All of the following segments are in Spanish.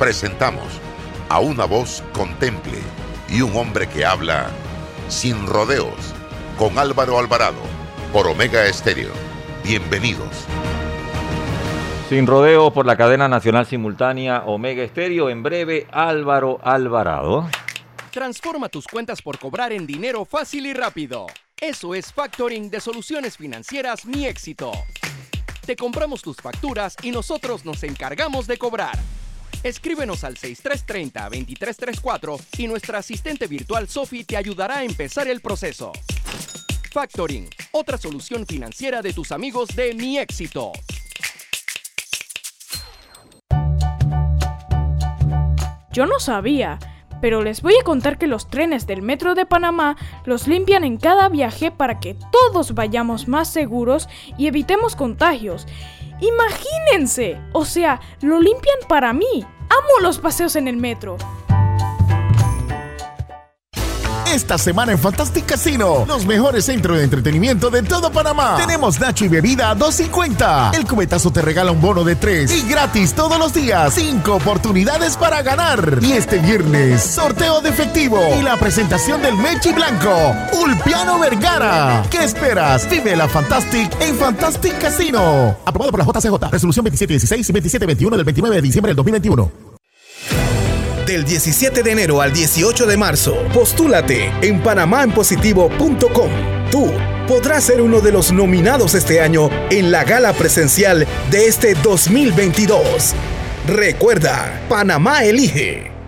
presentamos a una voz contemple y un hombre que habla sin rodeos con Álvaro Alvarado por Omega Estéreo. Bienvenidos. Sin rodeos por la cadena nacional simultánea Omega Estéreo. En breve, Álvaro Alvarado. Transforma tus cuentas por cobrar en dinero fácil y rápido. Eso es factoring de soluciones financieras Mi Éxito. Te compramos tus facturas y nosotros nos encargamos de cobrar Escríbenos al 6330-2334 y nuestra asistente virtual Sophie te ayudará a empezar el proceso. Factoring, otra solución financiera de tus amigos de Mi Éxito. Yo no sabía, pero les voy a contar que los trenes del Metro de Panamá los limpian en cada viaje para que todos vayamos más seguros y evitemos contagios. Imagínense, o sea, lo limpian para mí. Amo los paseos en el metro. Esta semana en Fantastic Casino, los mejores centros de entretenimiento de todo Panamá. Tenemos Nacho y bebida a 2.50. El cubetazo te regala un bono de 3 y gratis todos los días. 5 oportunidades para ganar. Y este viernes, sorteo de efectivo y la presentación del Mechi Blanco, Ulpiano Vergara. ¿Qué esperas? Vive la Fantastic en Fantastic Casino. Aprobado por la JCJ. Resolución 2716 y 2721 del 29 de diciembre del 2021 del 17 de enero al 18 de marzo. Postúlate en panamaenpositivo.com. Tú podrás ser uno de los nominados este año en la gala presencial de este 2022. Recuerda, Panamá elige.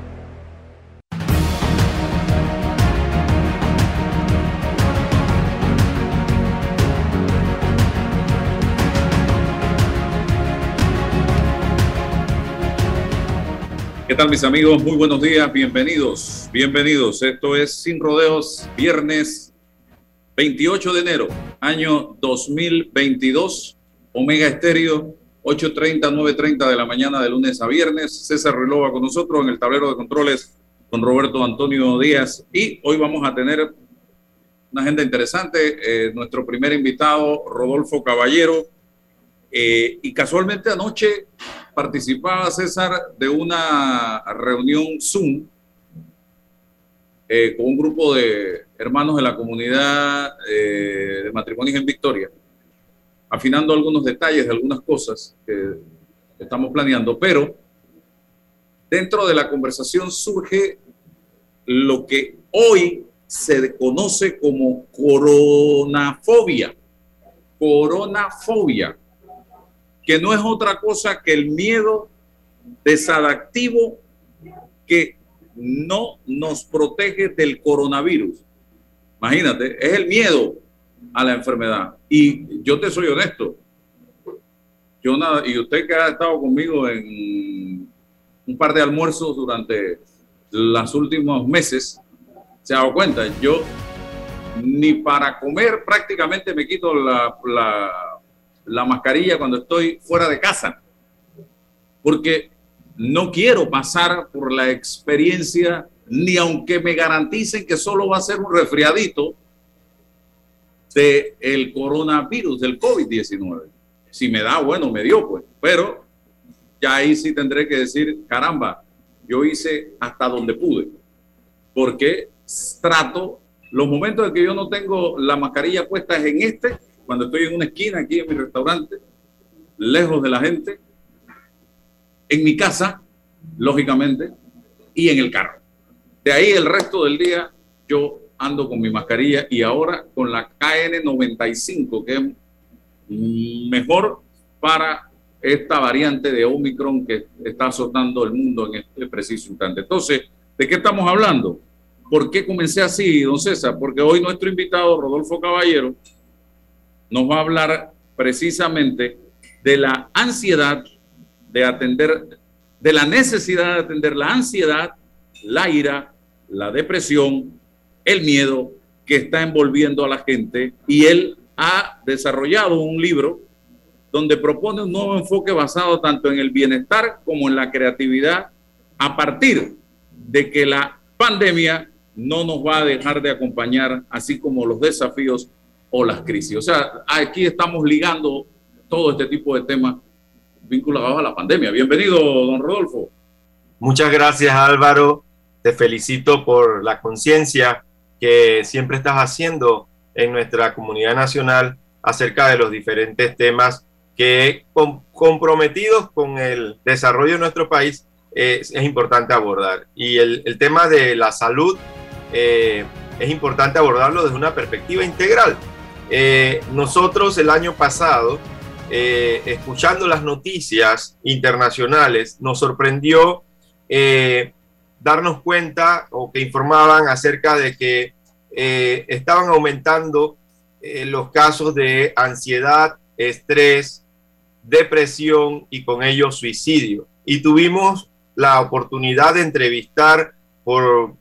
¿Qué tal mis amigos? Muy buenos días, bienvenidos, bienvenidos. Esto es Sin Rodeos, viernes 28 de enero, año 2022, Omega Estéreo, 8.30, 9.30 de la mañana de lunes a viernes. César Relova con nosotros en el tablero de controles con Roberto Antonio Díaz y hoy vamos a tener una agenda interesante. Eh, nuestro primer invitado, Rodolfo Caballero, eh, y casualmente anoche participaba César de una reunión Zoom eh, con un grupo de hermanos de la comunidad eh, de matrimonios en Victoria, afinando algunos detalles de algunas cosas que estamos planeando, pero dentro de la conversación surge lo que hoy se conoce como coronafobia. Coronafobia que no es otra cosa que el miedo desadaptivo que no nos protege del coronavirus. Imagínate, es el miedo a la enfermedad. Y yo te soy honesto. Yo nada, y usted que ha estado conmigo en un par de almuerzos durante los últimos meses, se ha dado cuenta, yo ni para comer prácticamente me quito la, la la mascarilla cuando estoy fuera de casa, porque no quiero pasar por la experiencia, ni aunque me garanticen que solo va a ser un resfriadito de el coronavirus, del COVID-19. Si me da, bueno, me dio, pues, pero ya ahí sí tendré que decir, caramba, yo hice hasta donde pude, porque trato, los momentos en que yo no tengo la mascarilla puesta es en este cuando estoy en una esquina aquí en mi restaurante, lejos de la gente, en mi casa, lógicamente, y en el carro. De ahí el resto del día yo ando con mi mascarilla y ahora con la KN95, que es mejor para esta variante de Omicron que está azotando el mundo en este preciso instante. Entonces, ¿de qué estamos hablando? ¿Por qué comencé así, don César? Porque hoy nuestro invitado, Rodolfo Caballero, nos va a hablar precisamente de la ansiedad de atender de la necesidad de atender la ansiedad, la ira, la depresión, el miedo que está envolviendo a la gente. Y él ha desarrollado un libro donde propone un nuevo enfoque basado tanto en el bienestar como en la creatividad a partir de que la pandemia no nos va a dejar de acompañar, así como los desafíos o las crisis. O sea, aquí estamos ligando todo este tipo de temas vinculados a la pandemia. Bienvenido, don Rodolfo. Muchas gracias, Álvaro. Te felicito por la conciencia que siempre estás haciendo en nuestra comunidad nacional acerca de los diferentes temas que comprometidos con el desarrollo de nuestro país es, importante abordar. Y el, tema de la salud eh, es importante abordarlo desde una perspectiva integral. Eh, nosotros el año pasado, eh, escuchando las noticias internacionales, nos sorprendió darnos cuenta o que informaban acerca de que estaban aumentando los casos de ansiedad, estrés, depresión y con ello suicidio. Y tuvimos la oportunidad de entrevistar por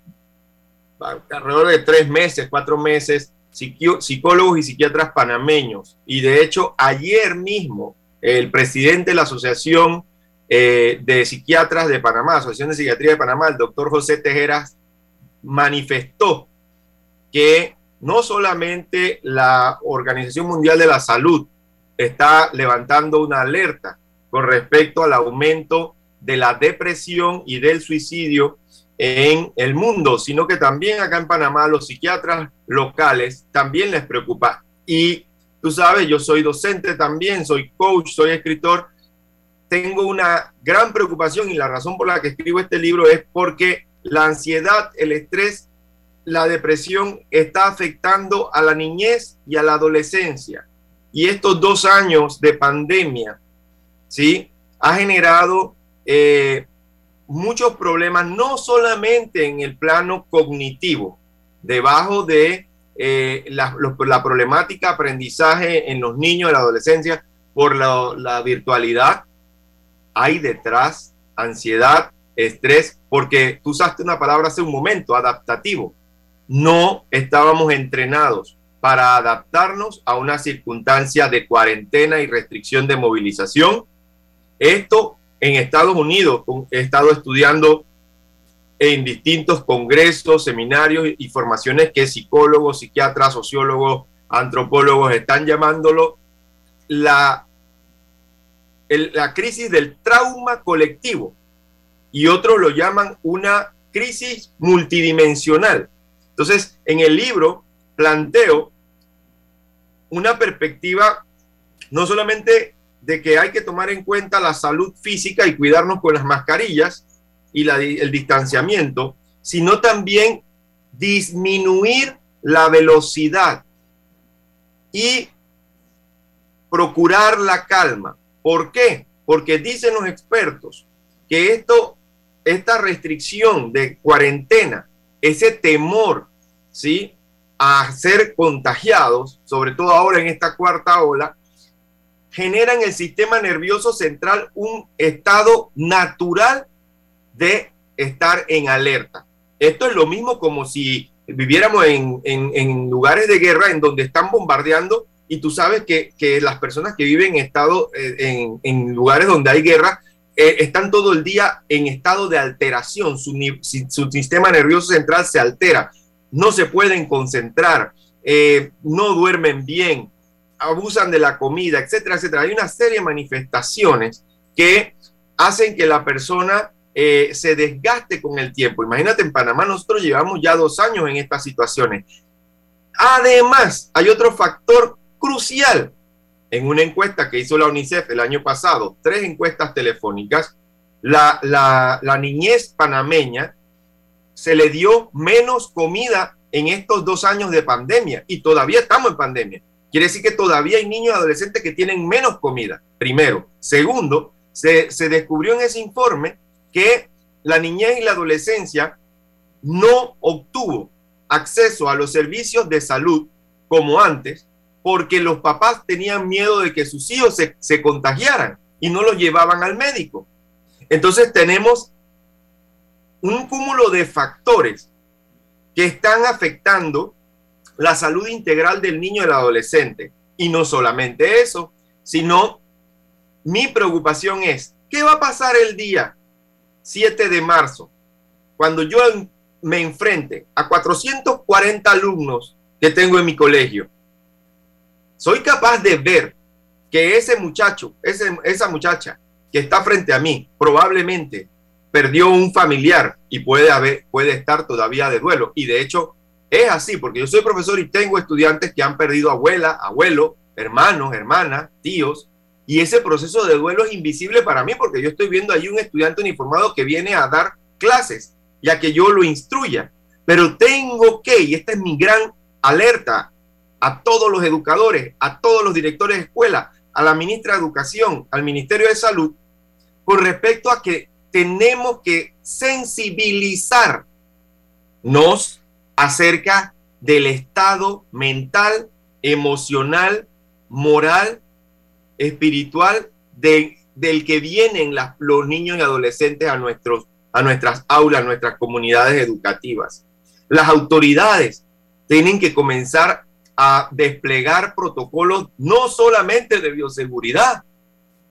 alrededor de tres meses, cuatro meses, psicólogos y psiquiatras panameños. Y de hecho, ayer mismo, el presidente de la Asociación eh, de Psiquiatras de Panamá, Asociación de Psiquiatría de Panamá, el doctor José Tejeras, manifestó que no solamente la Organización Mundial de la Salud está levantando una alerta con respecto al aumento de la depresión y del suicidio en el mundo, sino que también acá en Panamá los psiquiatras locales también les preocupa. Y tú sabes, yo soy docente también, soy coach, soy escritor. Tengo una gran preocupación y la razón por la que escribo este libro es porque la ansiedad, el estrés, la depresión está afectando a la niñez y a la adolescencia. Y estos dos años de pandemia, ¿sí? Ha generado eh, muchos problemas, no solamente en el plano cognitivo, debajo de eh, la, problemática aprendizaje en los niños y la adolescencia por la, la virtualidad, hay detrás ansiedad, estrés, porque tú usaste una palabra hace un momento, adaptativo. No estábamos entrenados para adaptarnos a una circunstancia de cuarentena y restricción de movilización. Esto en Estados Unidos. He estado estudiando en distintos congresos, seminarios y formaciones que psicólogos, psiquiatras, sociólogos, antropólogos están llamándolo la, la crisis del trauma colectivo y otros lo llaman una crisis multidimensional. Entonces, en el libro planteo una perspectiva no solamente de que hay que tomar en cuenta la salud física y cuidarnos con las mascarillas y el distanciamiento, sino también disminuir la velocidad y procurar la calma. ¿Por qué? Porque dicen los expertos que esto, esta restricción de cuarentena, ese temor, ¿sí? A ser contagiados, sobre todo ahora en esta cuarta ola, genera en el sistema nervioso central un estado natural de estar en alerta. Esto es lo mismo como si viviéramos en, lugares de guerra en donde están bombardeando y tú sabes que, las personas que viven en, estado, eh, en, lugares donde hay guerra eh, están todo el día en estado de alteración, su, su, sistema nervioso central se altera, no se pueden concentrar, eh, no duermen bien, abusan de la comida, etcétera, etcétera. Hay una serie de manifestaciones que hacen que la persona eh, se desgaste con el tiempo. Imagínate, en Panamá nosotros llevamos ya dos años en estas situaciones. Además, hay otro factor crucial. En una encuesta que hizo la UNICEF el año pasado, tres encuestas telefónicas, la, la niñez panameña se le dio menos comida en estos dos años de pandemia y todavía estamos en pandemia. Quiere decir que todavía hay niños y adolescentes que tienen menos comida, primero. Segundo, se, descubrió en ese informe que la niñez y la adolescencia no obtuvo acceso a los servicios de salud como antes porque los papás tenían miedo de que sus hijos se, se contagiaran y no los llevaban al médico. Entonces tenemos un cúmulo de factores que están afectando la salud integral del niño y del adolescente. Y no solamente eso, sino mi preocupación es, ¿qué va a pasar el día 7 de marzo cuando yo me enfrente a 440 alumnos que tengo en mi colegio? Soy capaz de ver que ese muchacho, esa muchacha que está frente a mí, probablemente perdió un familiar y puede, haber, puede estar todavía de duelo. Y de hecho es así, porque yo soy profesor y tengo estudiantes que han perdido abuela, abuelo, hermanos, hermanas, tíos, y ese proceso de duelo es invisible para mí porque yo estoy viendo ahí un estudiante uniformado que viene a dar clases, ya que yo lo instruya. Pero tengo que, y esta es mi gran alerta a todos los educadores, a todos los directores de escuela, a la ministra de Educación, al Ministerio de Salud, con respecto a que tenemos que sensibilizarnos acerca del estado mental, emocional, moral, espiritual de, del que vienen los niños y adolescentes a, nuestros, a nuestras aulas, a nuestras comunidades educativas. Las autoridades tienen que comenzar a desplegar protocolos no solamente de bioseguridad,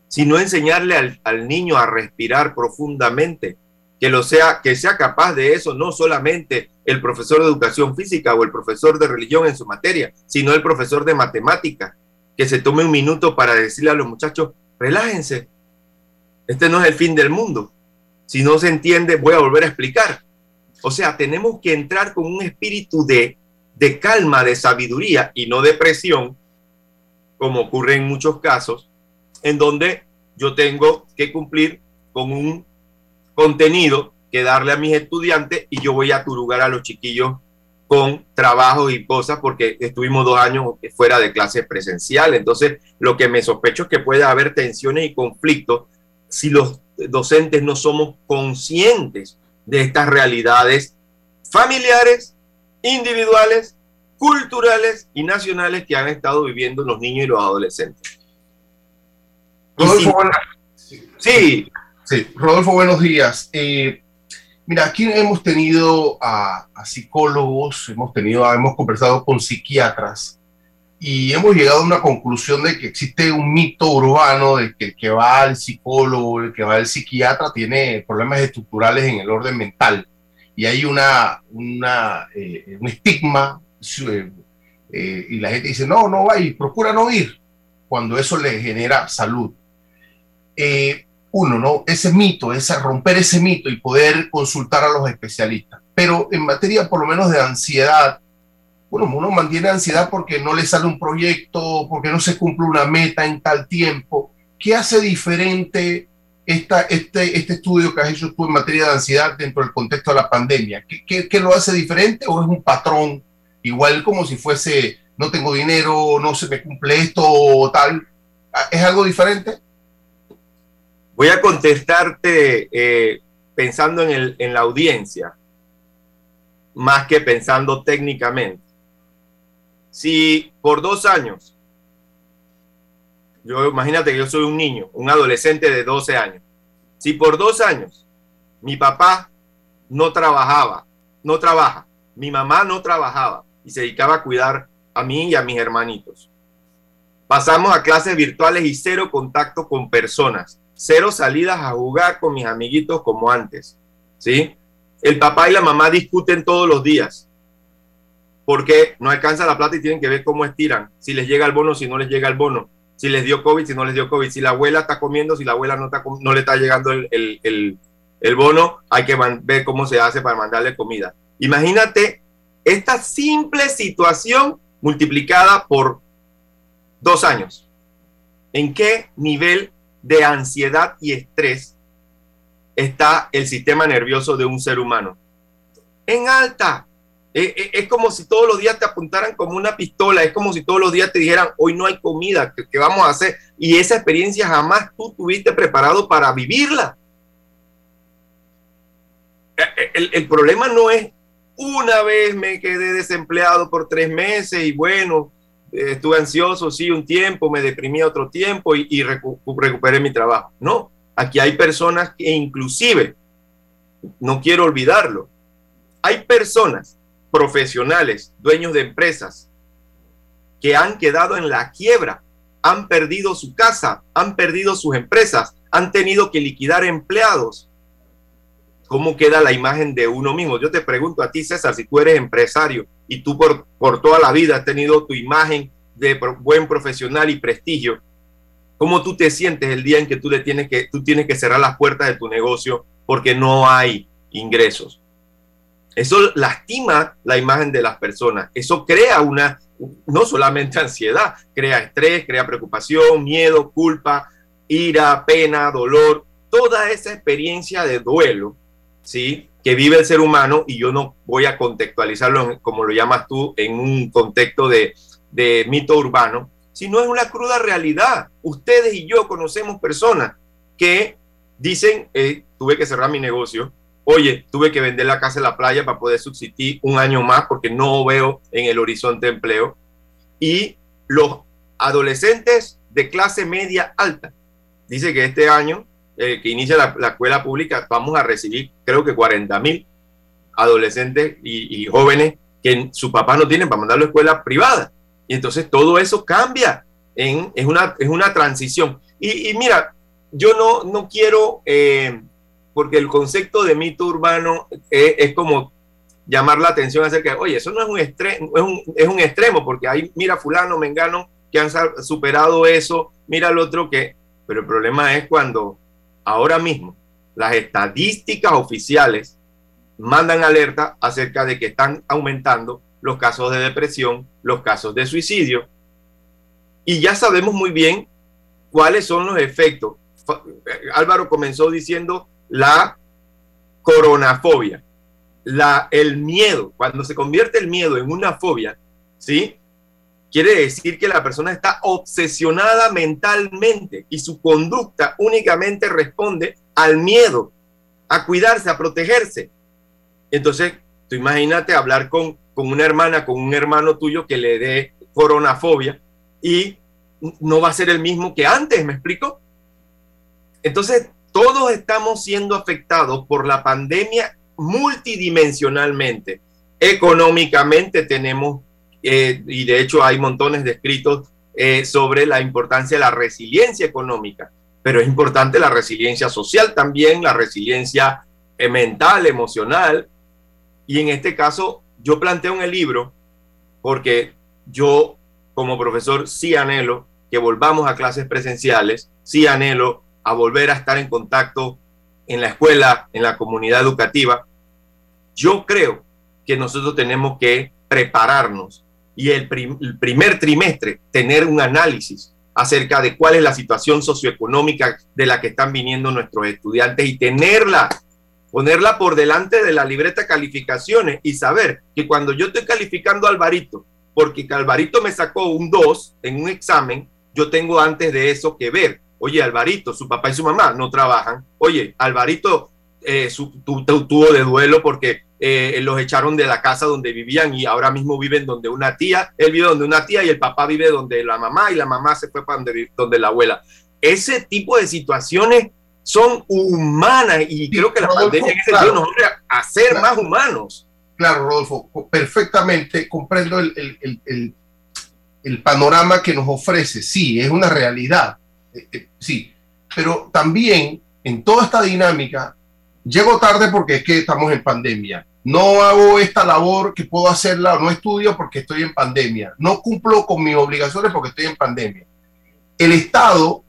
sino enseñarle al, niño a respirar profundamente, que lo sea, que sea capaz de eso no solamente el profesor de educación física o el profesor de religión en su materia, sino el profesor de matemática, que se tome un minuto para decirle a los muchachos, relájense, este no es el fin del mundo. Si no se entiende, voy a volver a explicar. O sea, tenemos que entrar con un espíritu de, de calma, de sabiduría y no de presión, como ocurre en muchos casos, en donde yo tengo que cumplir con un contenido que darle a mis estudiantes y yo voy a turugar a los chiquillos con trabajos y cosas porque estuvimos dos años fuera de clase presencial. Entonces, lo que me sospecho es que puede haber tensiones y conflictos si los docentes no somos conscientes de estas realidades familiares, individuales, culturales y nacionales que han estado viviendo los niños y los adolescentes. Sí. Rodolfo, buenos días. Eh, mira, aquí hemos tenido a, psicólogos, hemos tenido, hemos conversado con psiquiatras y hemos llegado a una conclusión de que existe un mito urbano de que el que va al psicólogo, el que va al psiquiatra tiene problemas estructurales en el orden mental y hay una, eh, un estigma eh, y la gente dice, no, no va y procura no ir cuando eso le genera salud. Eh, uno, ¿no? Ese mito, ese, romper ese mito y poder consultar a los especialistas. Pero en materia por lo menos de ansiedad, bueno, uno mantiene ansiedad porque no le sale un proyecto, porque no se cumple una meta en tal tiempo. ¿Qué hace diferente esta, este, este estudio que has hecho tú en materia de ansiedad dentro del contexto de la pandemia? ¿Qué, qué lo hace diferente o es un patrón igual como si fuese no tengo dinero, no se me cumple esto o tal? ¿Es algo diferente? Voy a contestarte eh, pensando en, el, en la audiencia, más que pensando técnicamente. Si por dos años, yo imagínate que yo soy un niño, un adolescente de 12 años, si por dos años mi papá no trabajaba, no trabaja, mi mamá no trabajaba y se dedicaba a cuidar a mí y a mis hermanitos. Pasamos a clases virtuales y cero contacto con personas cero salidas a jugar con mis amiguitos como antes, ¿sí? El papá y la mamá discuten todos los días porque no alcanza la plata y tienen que ver cómo estiran, si les llega el bono, si no les llega el bono, si les dio COVID, si no les dio COVID, si la abuela está comiendo, si la abuela no, está, no le está llegando el, el, el, bono, hay que ver cómo se hace para mandarle comida. Imagínate esta simple situación multiplicada por dos años. ¿En qué nivel de ansiedad y estrés está el sistema nervioso de un ser humano. En alta. Eh, eh, es como si todos los días te apuntaran como una pistola, es como si todos los días te dijeran, hoy no hay comida, ¿qué, vamos a hacer? Y esa experiencia jamás tú tuviste preparado para vivirla. Eh, el, el problema no es una vez me quedé desempleado por tres meses y bueno, estuve ansioso, sí, un tiempo, me deprimí otro tiempo y, recuperé mi trabajo. No, Aquí hay personas que inclusive, no quiero olvidarlo, hay personas profesionales, dueños de empresas, que han quedado en la quiebra, han perdido su casa, han perdido sus empresas, han tenido que liquidar empleados. ¿Cómo queda la imagen de uno mismo? Yo te pregunto a ti, César, si tú eres empresario y tú por, por toda la vida has tenido tu imagen de buen profesional y prestigio, ¿cómo tú te sientes el día en que tú, le tienes, que tú tienes que cerrar las puertas de tu negocio porque no hay ingresos? Eso lastima la imagen de las personas. Eso crea una, no solamente ansiedad, crea estrés, crea preocupación, miedo, culpa, ira, pena, dolor, toda esa experiencia de duelo, ¿sí? Que vive el ser humano y yo no voy a contextualizarlo como lo llamas tú en un contexto de, mito urbano, sino es una cruda realidad. Ustedes y yo conocemos personas que dicen, eh, tuve que cerrar mi negocio, oye, tuve que vender la casa en la playa para poder subsistir un año más porque no veo en el horizonte empleo. Y los adolescentes de clase media alta, dice que este año eh, que inicia la, escuela pública vamos a recibir creo que 40 mil adolescentes y, jóvenes que su papá no tienen para mandarlo a escuela privada. Y entonces todo eso cambia, es, una, es una transición. Y, mira, yo no, no quiero... Eh, porque el concepto de mito urbano es, como llamar la atención acerca de, oye, eso no es un, extremo, es un, es un extremo, porque hay, mira fulano, mengano, que han superado eso, mira el otro que, pero el problema es cuando ahora mismo las estadísticas oficiales mandan alerta acerca de que están aumentando los casos de depresión, los casos de suicidio, y ya sabemos muy bien cuáles son los efectos. Álvaro comenzó diciendo la coronafobia, la, el miedo, cuando se convierte el miedo en una fobia, ¿sí? Quiere decir que la persona está obsesionada mentalmente y su conducta únicamente responde al miedo, a cuidarse, a protegerse. Entonces, tú imagínate hablar con, con una hermana, con un hermano tuyo que le dé coronafobia y no va a ser el mismo que antes, ¿me explico? Entonces, todos estamos siendo afectados por la pandemia multidimensionalmente. Económicamente tenemos, eh, y de hecho hay montones de escritos eh, sobre la importancia de la resiliencia económica, pero es importante la resiliencia social también, la resiliencia eh, mental, emocional. Y en este caso, yo planteo en el libro, porque yo como profesor sí anhelo que volvamos a clases presenciales, sí anhelo a volver a estar en contacto en la escuela, en la comunidad educativa, yo creo que nosotros tenemos que prepararnos y el, primer trimestre tener un análisis acerca de cuál es la situación socioeconómica de la que están viniendo nuestros estudiantes y tenerla, ponerla por delante de la libreta calificaciones y saber que cuando yo estoy calificando a Alvarito, porque Alvarito me sacó un 2 en un examen, yo tengo antes de eso que ver Oye, Alvarito, su papá y su mamá no trabajan. Oye, Alvarito eh, tuvo de duelo porque eh, los echaron de la casa donde vivían y ahora mismo viven donde una tía. Él vive donde una tía y el papá vive donde la mamá y la mamá se fue para donde, donde la abuela. Ese tipo de situaciones son humanas y creo que la pandemia en ese sentido nos va a ser más humanos. Claro, Rodolfo, perfectamente comprendo el, el, el, panorama que nos ofrece. Sí, es una realidad. Eh, eh, sí, pero también en toda esta dinámica, llego tarde porque es que estamos en pandemia. No hago esta labor que puedo hacerla, no estudio porque estoy en pandemia. No cumplo con mis obligaciones porque estoy en pandemia. El Estado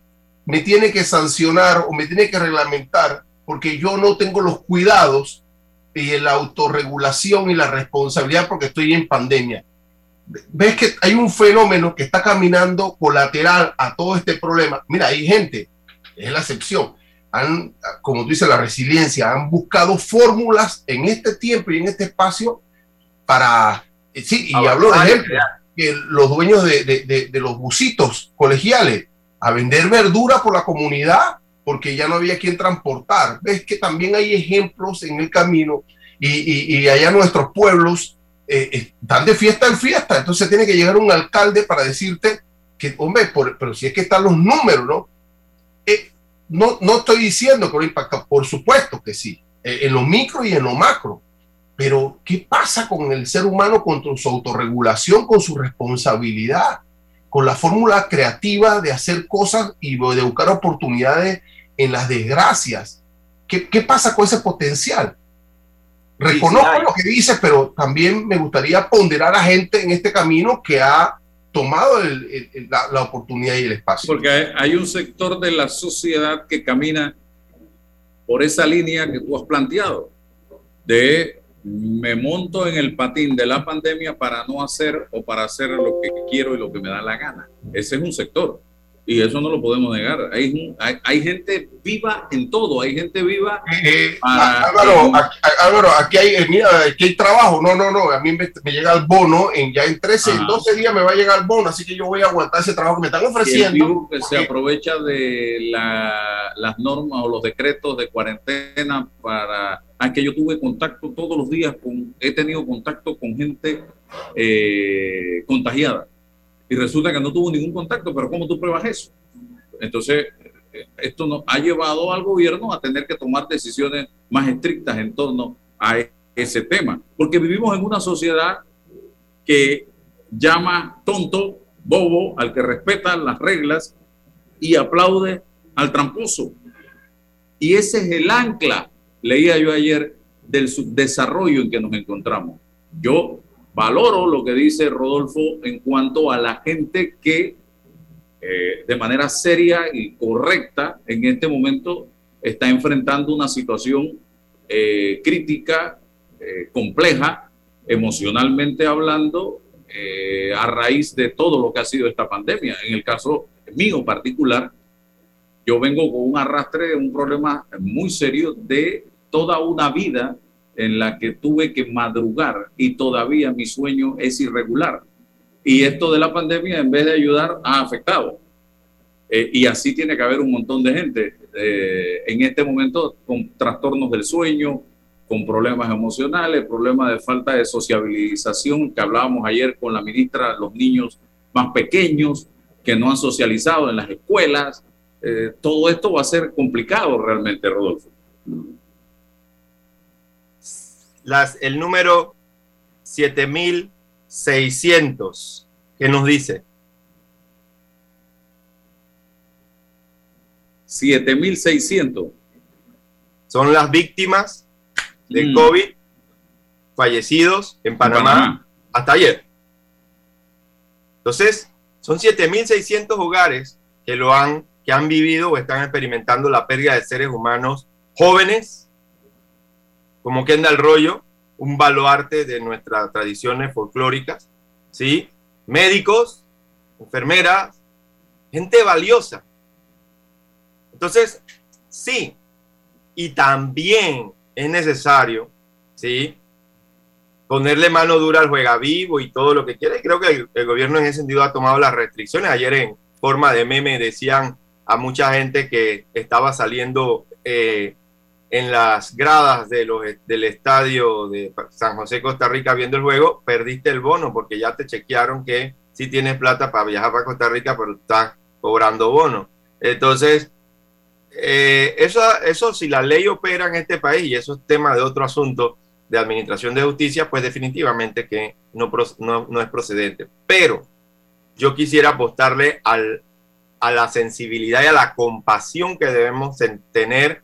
me tiene que sancionar o me tiene que reglamentar porque yo no tengo los cuidados y la autorregulación y la responsabilidad porque estoy en pandemia ves que hay un fenómeno que está caminando colateral a todo este problema. Mira, hay gente, es la excepción, han, como tú dices, la resiliencia, han buscado fórmulas en este tiempo y en este espacio para, eh, sí, y hablo de ejemplo, que los dueños de, de, de, los busitos colegiales a vender verdura por la comunidad porque ya no había quien transportar. Ves que también hay ejemplos en el camino y, y, y allá nuestros pueblos eh, eh, están de fiesta en fiesta. Entonces tiene que llegar un alcalde para decirte que, hombre, pero si es que están los números, ¿no? No, no estoy diciendo que lo impacta, por supuesto que sí, eh, en lo micro y en lo macro. Pero, ¿qué pasa con el ser humano, con su autorregulación, con su responsabilidad, con la fórmula creativa de hacer cosas y de buscar oportunidades en las desgracias? ¿Qué, qué pasa con ese potencial? Reconozco lo que dices, pero también me gustaría ponderar a gente en este camino que ha tomado la, oportunidad y el espacio. Porque hay, un sector de la sociedad que camina por esa línea que tú has planteado, de me monto en el patín de la pandemia para no hacer o para hacer lo que quiero y lo que me da la gana. Ese es un sector. Y eso no lo podemos negar. Hay, hay, gente viva en todo, hay gente viva. Eh, eh, Álvaro, aquí, hay, eh, mira, aquí hay trabajo. No, no, no. A mí me, llega el bono, en, ya en 13, en 12 días me va a llegar el bono, así que yo voy a aguantar ese trabajo que me están ofreciendo. que se aprovecha de la, las normas o los decretos de cuarentena para. Ah, que yo tuve contacto todos los días con. He tenido contacto con gente contagiada y resulta que no tuvo ningún contacto, pero ¿cómo tú pruebas eso? Entonces, esto nos ha llevado al gobierno a tener que tomar decisiones más estrictas en torno a ese tema, porque vivimos en una sociedad que llama tonto, bobo, al que respeta las reglas y aplaude al tramposo. Y ese es el ancla, leía yo ayer, del desarrollo en que nos encontramos. Yo valoro lo que dice Rodolfo en cuanto a la gente que eh, de manera seria y correcta en este momento está enfrentando una situación eh, crítica, eh, compleja, emocionalmente hablando, a raíz de todo lo que ha sido esta pandemia. En el caso mío particular, yo vengo con un arrastre, un problema muy serio de toda una vida en la que tuve que madrugar y todavía mi sueño es irregular. Y esto de la pandemia, en vez de ayudar, ha afectado. Eh, y así tiene que haber un montón de gente eh, en este momento con trastornos del sueño, con problemas emocionales, problemas de falta de sociabilización, que hablábamos ayer con la ministra, los niños más pequeños que no han socializado en las escuelas. Eh, todo esto va a ser complicado realmente, Rodolfo las, el número 7600, que nos dice? 7600. Son las víctimas de mm. COVID fallecidos en Panamá, hasta ayer. Entonces, son 7600 hogares que lo han que han vivido o están experimentando la pérdida de seres humanos jóvenes como Kendall Rollo, un baluarte de nuestras tradiciones folclóricas, ¿sí? Médicos, enfermeras, gente valiosa. Entonces, sí, y también es necesario, ¿sí? Ponerle mano dura al juega vivo y todo lo que quiera. Creo que el, gobierno en ese sentido ha tomado las restricciones. Ayer en forma de meme decían a mucha gente que estaba saliendo eh, en las gradas de los, del estadio de San José, Costa Rica, viendo el juego, perdiste el bono porque ya te chequearon que si tienes plata para viajar para Costa Rica, pero estás cobrando bono. Entonces, eh, eso, eso si la ley opera en este país, y eso es tema de otro asunto de administración de justicia, pues definitivamente que no, no, no es procedente. Pero yo quisiera apostarle al, a la sensibilidad y a la compasión que debemos tener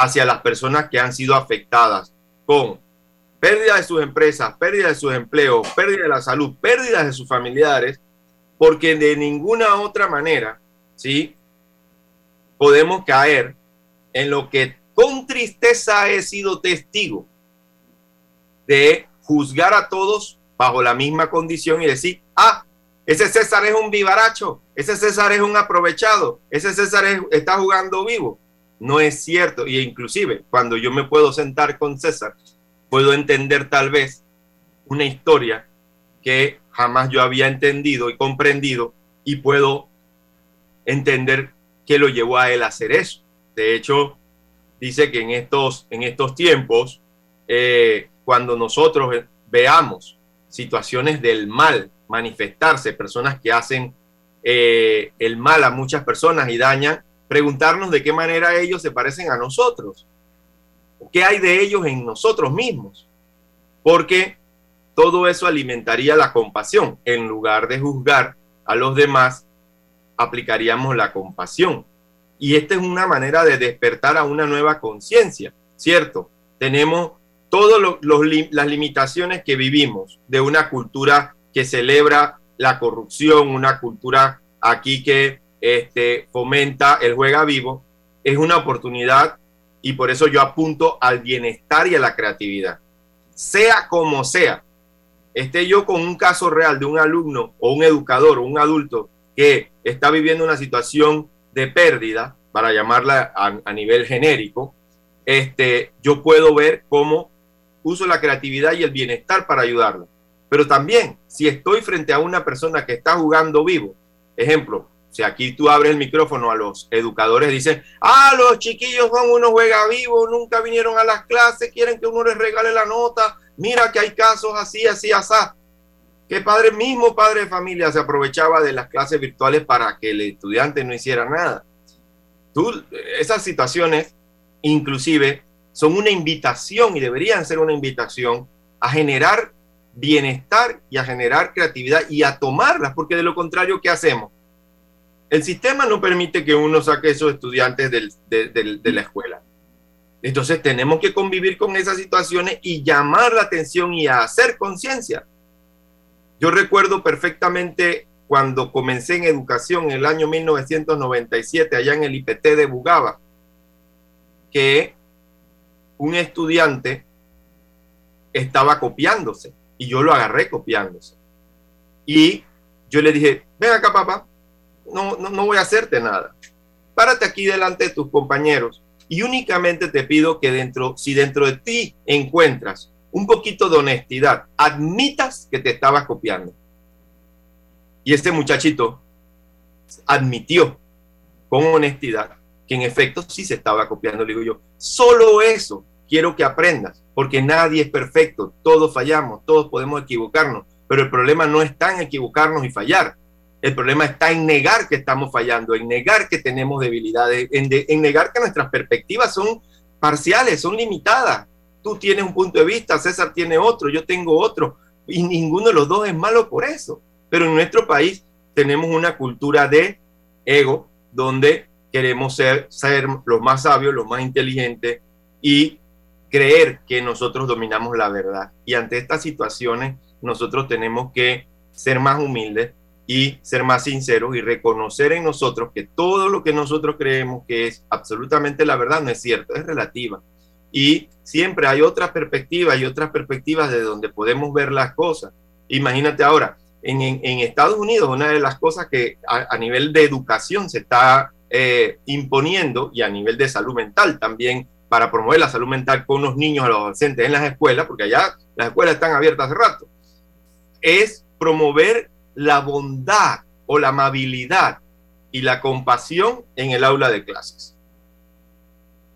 hacia las personas que han sido afectadas con pérdida de sus empresas, pérdida de sus empleos, pérdida de la salud, pérdida de sus familiares, porque de ninguna otra manera, ¿sí? Podemos caer en lo que con tristeza he sido testigo de juzgar a todos bajo la misma condición y decir, ah, ese César es un vivaracho, ese César es un aprovechado, ese César está jugando vivo no es cierto. Y inclusive cuando yo me puedo sentar con César, puedo entender tal vez una historia que jamás yo había entendido y comprendido y puedo entender qué lo llevó a él a hacer eso. De hecho, dice que en estos, en estos tiempos, eh, cuando nosotros veamos situaciones del mal manifestarse, personas que hacen eh, el mal a muchas personas y dañan, preguntarnos de qué manera ellos se parecen a nosotros. ¿Qué hay de ellos en nosotros mismos? Porque todo eso alimentaría la compasión. En lugar de juzgar a los demás, aplicaríamos la compasión. Y esta es una manera de despertar a una nueva conciencia, ¿cierto? Tenemos todas las limitaciones que vivimos de una cultura que celebra la corrupción, una cultura aquí que este, fomenta el juega vivo, es una oportunidad y por eso yo apunto al bienestar y a la creatividad. Sea como sea, esté yo con un caso real de un alumno o un educador o un adulto que está viviendo una situación de pérdida, para llamarla a, nivel genérico, este, yo puedo ver cómo uso la creatividad y el bienestar para ayudarla. Pero también, si estoy frente a una persona que está jugando vivo, ejemplo, si aquí tú abres el micrófono a los educadores, dicen, ah, los chiquillos son unos juega vivos, nunca vinieron a las clases, quieren que uno les regale la nota, mira que hay casos así, así, así. Que padre mismo, padre de familia, se aprovechaba de las clases virtuales para que el estudiante no hiciera nada. Tú, esas situaciones, inclusive, son una invitación y deberían ser una invitación a generar bienestar y a generar creatividad y a tomarlas, porque de lo contrario, ¿qué hacemos? El sistema no permite que uno saque esos estudiantes de, la escuela. Entonces tenemos que convivir con esas situaciones y llamar la atención y hacer conciencia. Yo recuerdo perfectamente cuando comencé en educación en el año 1997 allá en el IPT de Bugaba, que un estudiante estaba copiándose y yo lo agarré copiándose. Y yo le dije, ven acá papá, no, no, no voy a hacerte nada. Párate aquí delante de tus compañeros y únicamente te pido que dentro, si dentro de ti encuentras un poquito de honestidad, admitas que te estabas copiando. Y este muchachito admitió con honestidad que en efecto sí se estaba copiando. Le digo yo, solo eso quiero que aprendas, porque nadie es perfecto, todos fallamos, todos podemos equivocarnos, pero el problema no está en equivocarnos y fallar. El problema está en negar que estamos fallando, en negar que tenemos debilidades, en, negar que nuestras perspectivas son parciales, son limitadas. Tú tienes un punto de vista, César tiene otro, yo tengo otro, y ninguno de los dos es malo por eso. Pero en nuestro país tenemos una cultura de ego donde queremos ser, ser los más sabios, los más inteligentes y creer que nosotros dominamos la verdad. Y ante estas situaciones nosotros tenemos que ser más humildes y ser más sinceros y reconocer en nosotros que todo lo que nosotros creemos que es absolutamente la verdad no es cierto, es relativa. Y siempre hay otras perspectivas y otras perspectivas de donde podemos ver las cosas. Imagínate ahora, en, Estados Unidos, una de las cosas que a, nivel de educación se está eh, imponiendo y a nivel de salud mental también para promover la salud mental con los niños, los adolescentes en las escuelas, porque allá las escuelas están abiertas hace rato, es promover la bondad o la amabilidad y la compasión en el aula de clases,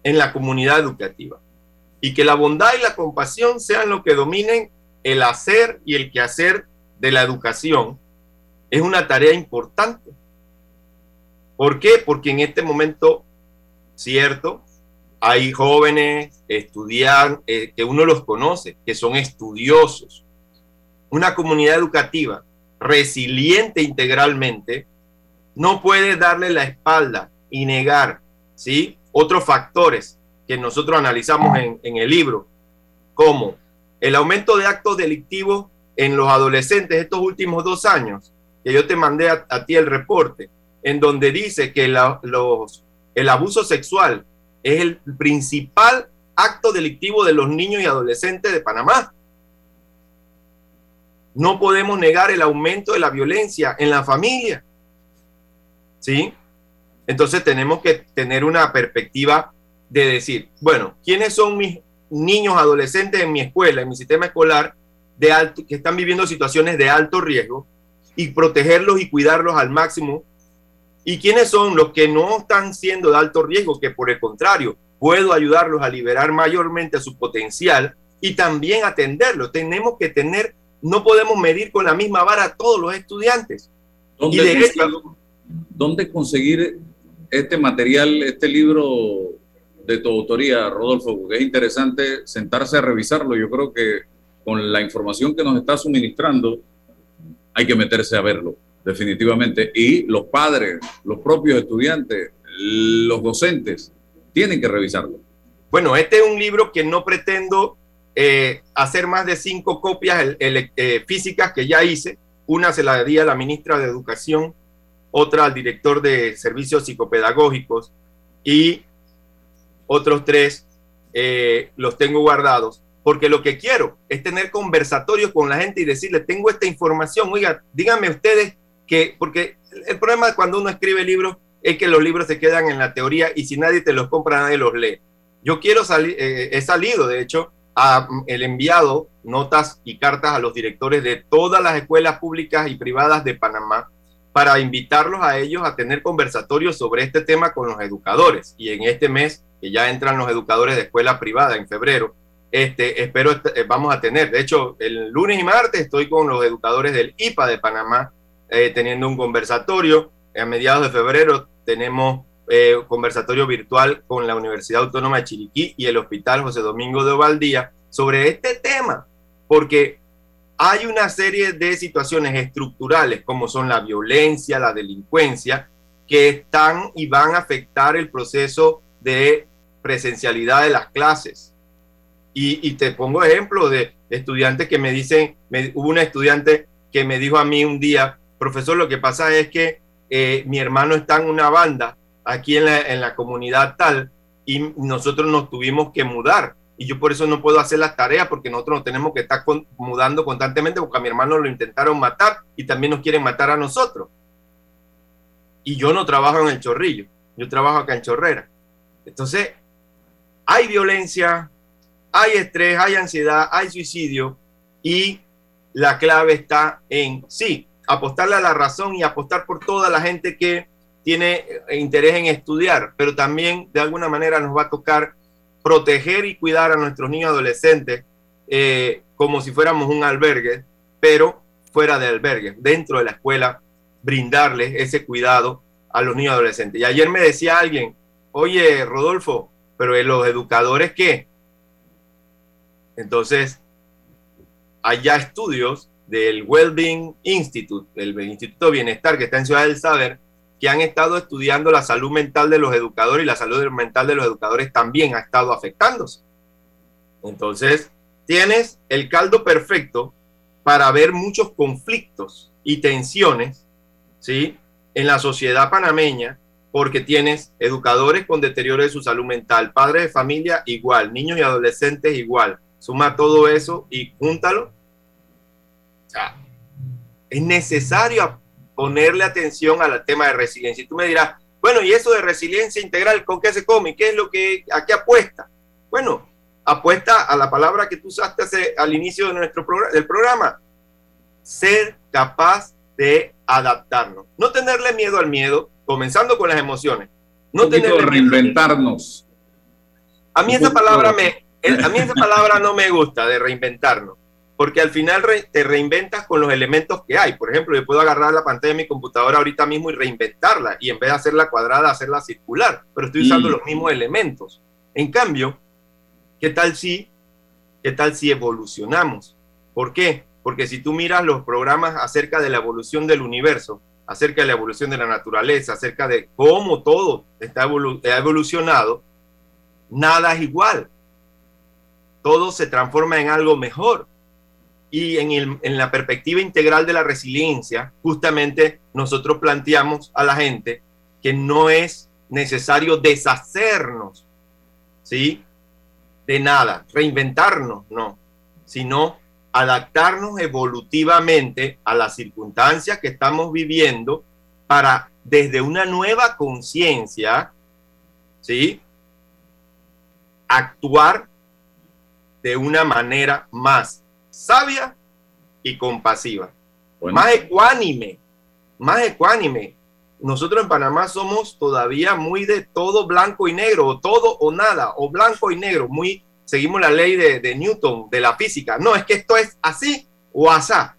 en la comunidad educativa. Y que la bondad y la compasión sean lo que dominen el hacer y el quehacer de la educación es una tarea importante. ¿Por qué? Porque en este momento, cierto, hay jóvenes, estudiantes, eh, que uno los conoce, que son estudiosos. Una comunidad educativa resiliente integralmente no puede darle la espalda y negar, ¿sí? Otros factores que nosotros analizamos en, en el libro, como el aumento de actos delictivos en los adolescentes estos últimos dos años, que yo te mandé a, ti el reporte, en donde dice que los, el abuso sexual es el principal acto delictivo de los niños y adolescentes de Panamá. No podemos negar el aumento de la violencia en la familia. ¿Sí? Entonces tenemos que tener una perspectiva de decir, bueno, ¿quiénes son mis niños adolescentes en mi escuela, en mi sistema escolar, de alto, que están viviendo situaciones de alto riesgo y protegerlos y cuidarlos al máximo. ¿Y quiénes son los que no están siendo de alto riesgo? Que por el contrario, puedo ayudarlos a liberar mayormente su potencial y también atenderlos. Tenemos que tener, no podemos medir con la misma vara a todos los estudiantes. ¿Dónde, conseguir, ¿dónde conseguir este material, este libro de tu autoría, Rodolfo, porque es interesante sentarse a revisarlo. Yo creo que con la información que nos está suministrando, hay que meterse a verlo, definitivamente. Y los padres, los propios estudiantes, los docentes, tienen que revisarlo. Bueno, este es un libro que no pretendo eh, hacer más de cinco copias eh, físicas que ya hice. Una se la di a la ministra de Educación, otra al director de Servicios Psicopedagógicos y otros tres eh, los tengo guardados, porque lo que quiero es tener conversatorios con la gente y decirle, tengo esta información, oiga, díganme ustedes que, porque el problema cuando uno escribe libros es que los libros se quedan en la teoría y si nadie te los compra, nadie los lee. Yo quiero salir, eh, he salido, de hecho, el enviado notas y cartas a los directores de todas las escuelas públicas y privadas de Panamá para invitarlos a ellos a tener conversatorios sobre este tema con los educadores. Y en este mes, que ya entran los educadores de escuela privada en febrero, este, espero eh, vamos a tener. De hecho, el lunes y martes estoy con los educadores del IPA de Panamá eh, teniendo un conversatorio. A mediados de febrero tenemos eh, conversatorio virtual con la Universidad Autónoma de Chiriquí y el Hospital José Domingo de Ovaldía sobre este tema, porque hay una serie de situaciones estructurales como son la violencia, la delincuencia, que están y van a afectar el proceso de presencialidad de las clases. Y, te pongo ejemplo de estudiantes que me dicen, hubo una estudiante que me dijo a mí un día, profesor, lo que pasa es que eh, mi hermano está en una banda aquí en la, en la comunidad tal y nosotros nos tuvimos que mudar y yo por eso no puedo hacer las tareas porque nosotros nos tenemos que estar mudando constantemente porque a mi hermano lo intentaron matar y también nos quieren matar a nosotros. Y yo no trabajo en el chorrillo, yo trabajo acá en Chorrera. Entonces, hay violencia, hay estrés, hay ansiedad, hay suicidio y la clave está en, sí, apostarle a la razón y apostar por toda la gente que tiene interés en estudiar, pero también de alguna manera nos va a tocar proteger y cuidar a nuestros niños adolescentes eh, como si fuéramos un albergue, pero fuera de albergue, dentro de la escuela, brindarles ese cuidado a los niños adolescentes. Y ayer me decía alguien, oye, Rodolfo, pero los educadores qué? Entonces, hay ya estudios del Wellbeing Institute, el Instituto Bienestar que está en Ciudad del Saber, que han estado estudiando la salud mental de los educadores y la salud mental de los educadores también ha estado afectándose. Entonces, tienes el caldo perfecto para ver muchos conflictos y tensiones, ¿sí? En la sociedad panameña, porque tienes educadores con deterioro de su salud mental, padres de familia igual, niños y adolescentes igual. Suma todo eso y júntalo. O es necesario ponerle atención al tema de resiliencia. Y tú me dirás, bueno, ¿y eso de resiliencia integral con qué se come? ¿Qué es lo que, a qué apuesta? Bueno, apuesta a la palabra que tú usaste hace, al inicio de nuestro programa, del programa, ser capaz de adaptarnos. No tenerle miedo al miedo, comenzando con las emociones. No tener reinventarnos. A mí esa palabra me, a mí esa palabra no me gusta de reinventarnos porque al final te reinventas con los elementos que hay. Por ejemplo, yo puedo agarrar la pantalla de mi computadora ahorita mismo y reinventarla, y en vez de hacerla cuadrada, hacerla circular, pero estoy usando los mismos elementos. En cambio, ¿qué tal si, qué tal si evolucionamos? ¿Por qué? Porque si tú miras los programas acerca de la evolución del universo, acerca de la evolución de la naturaleza, acerca de cómo todo está ha evolucionado, nada es igual. Todo se transforma en algo mejor y en, la perspectiva integral de la resiliencia, justamente nosotros planteamos a la gente que no es necesario deshacernos, ¿sí? De nada, reinventarnos, no, sino adaptarnos evolutivamente a las circunstancias que estamos viviendo para desde una nueva conciencia, ¿sí? Actuar de una manera más sabia y compasiva. Más ecuánime, más ecuánime. Nosotros en Panamá somos todavía muy de todo blanco y negro, o todo o nada, o blanco y negro, muy, seguimos la ley de, de Newton, de la física. No, es que esto es así o asá.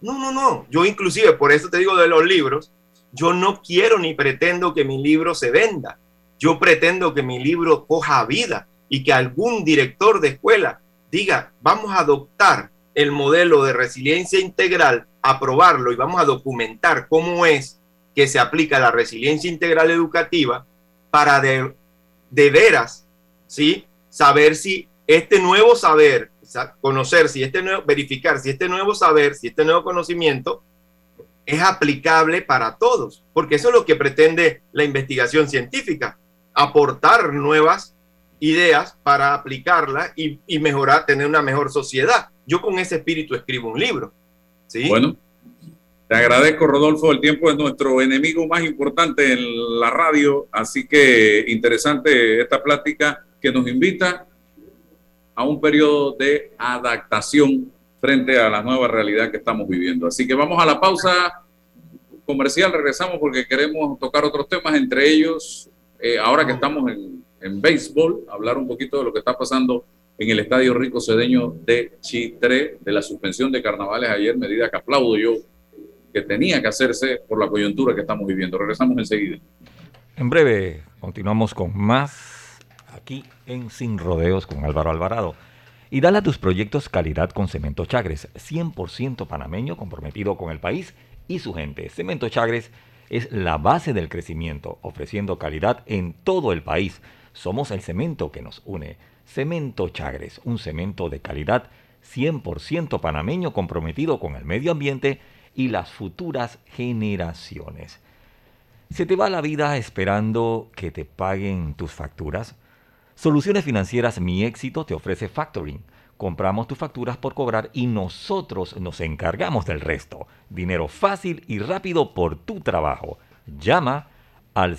No, no, no. Yo inclusive, por eso te digo de los libros, yo no quiero ni pretendo que mi libro se venda. Yo pretendo que mi libro coja vida y que algún director de escuela diga, vamos a adoptar el modelo de resiliencia integral, aprobarlo y vamos a documentar cómo es que se aplica la resiliencia integral educativa para de, veras, ¿sí? Saber si este nuevo saber, conocer si este nuevo, verificar si este nuevo saber, si este nuevo conocimiento es aplicable para todos, porque eso es lo que pretende la investigación científica, aportar nuevas ideas para aplicarla y, mejorar, tener una mejor sociedad. Yo con ese espíritu escribo un libro. ¿sí? Bueno, te agradezco, Rodolfo. El tiempo es nuestro enemigo más importante en la radio, así que interesante esta plática que nos invita a un periodo de adaptación frente a la nueva realidad que estamos viviendo. Así que vamos a la pausa comercial, regresamos porque queremos tocar otros temas, entre ellos, eh, ahora que estamos en, en béisbol, hablar un poquito de lo que está pasando en el Estadio Rico Cedeño de Chitré, de la suspensión de carnavales ayer, medida que aplaudo yo, que tenía que hacerse por la coyuntura que estamos viviendo. Regresamos enseguida. En breve, continuamos con más aquí en Sin Rodeos con Álvaro Alvarado. Y dale a tus proyectos calidad con Cemento Chagres, 100% panameño comprometido con el país y su gente. Cemento Chagres es la base del crecimiento, ofreciendo calidad en todo el país. Somos el cemento que nos une. Cemento Chagres, un cemento de calidad 100% panameño comprometido con el medio ambiente y las futuras generaciones. ¿Se te va la vida esperando que te paguen tus facturas? Soluciones Financieras Mi Éxito te ofrece factoring. Compramos tus facturas por cobrar y nosotros nos encargamos del resto. Dinero fácil y rápido por tu trabajo. Llama al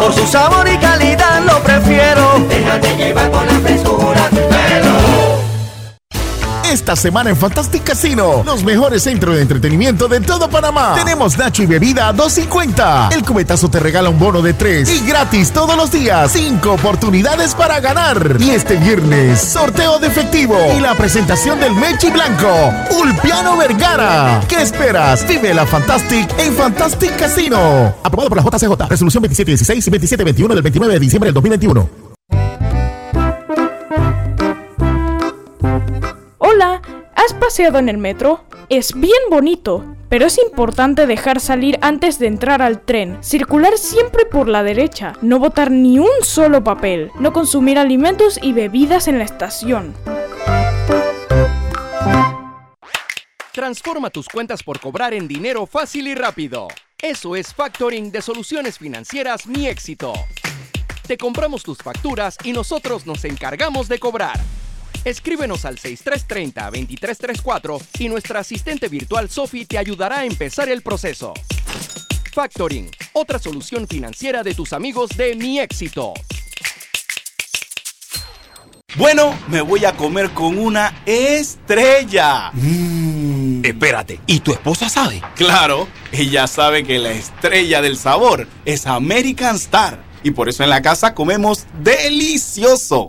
Por su sabor y calidad lo prefiero. Déjate llevar por la frescura. Esta semana en Fantastic Casino, los mejores centros de entretenimiento de todo Panamá. Tenemos Nacho y bebida a 2.50. El cubetazo te regala un bono de 3 y gratis todos los días. 5 oportunidades para ganar. Y este viernes, sorteo de efectivo y la presentación del Mechi Blanco, Ulpiano Vergara. ¿Qué esperas? Vive la Fantastic en Fantastic Casino. Aprobado por la JCJ. Resolución 2716 y 2721 del 29 de diciembre del 2021. ¿Has paseado en el metro? Es bien bonito, pero es importante dejar salir antes de entrar al tren, circular siempre por la derecha, no botar ni un solo papel, no consumir alimentos y bebidas en la estación. Transforma tus cuentas por cobrar en dinero fácil y rápido. Eso es factoring de soluciones financieras Mi Éxito. Te compramos tus facturas y nosotros nos encargamos de cobrar. Escríbenos al 6330-2334 y nuestra asistente virtual Sophie te ayudará a empezar el proceso. Factoring, otra solución financiera de tus amigos de Mi Éxito. Bueno, me voy a comer con una estrella. Mm. Espérate, ¿y tu esposa sabe? Claro, ella sabe que la estrella del sabor es American Star. Y por eso en la casa comemos delicioso.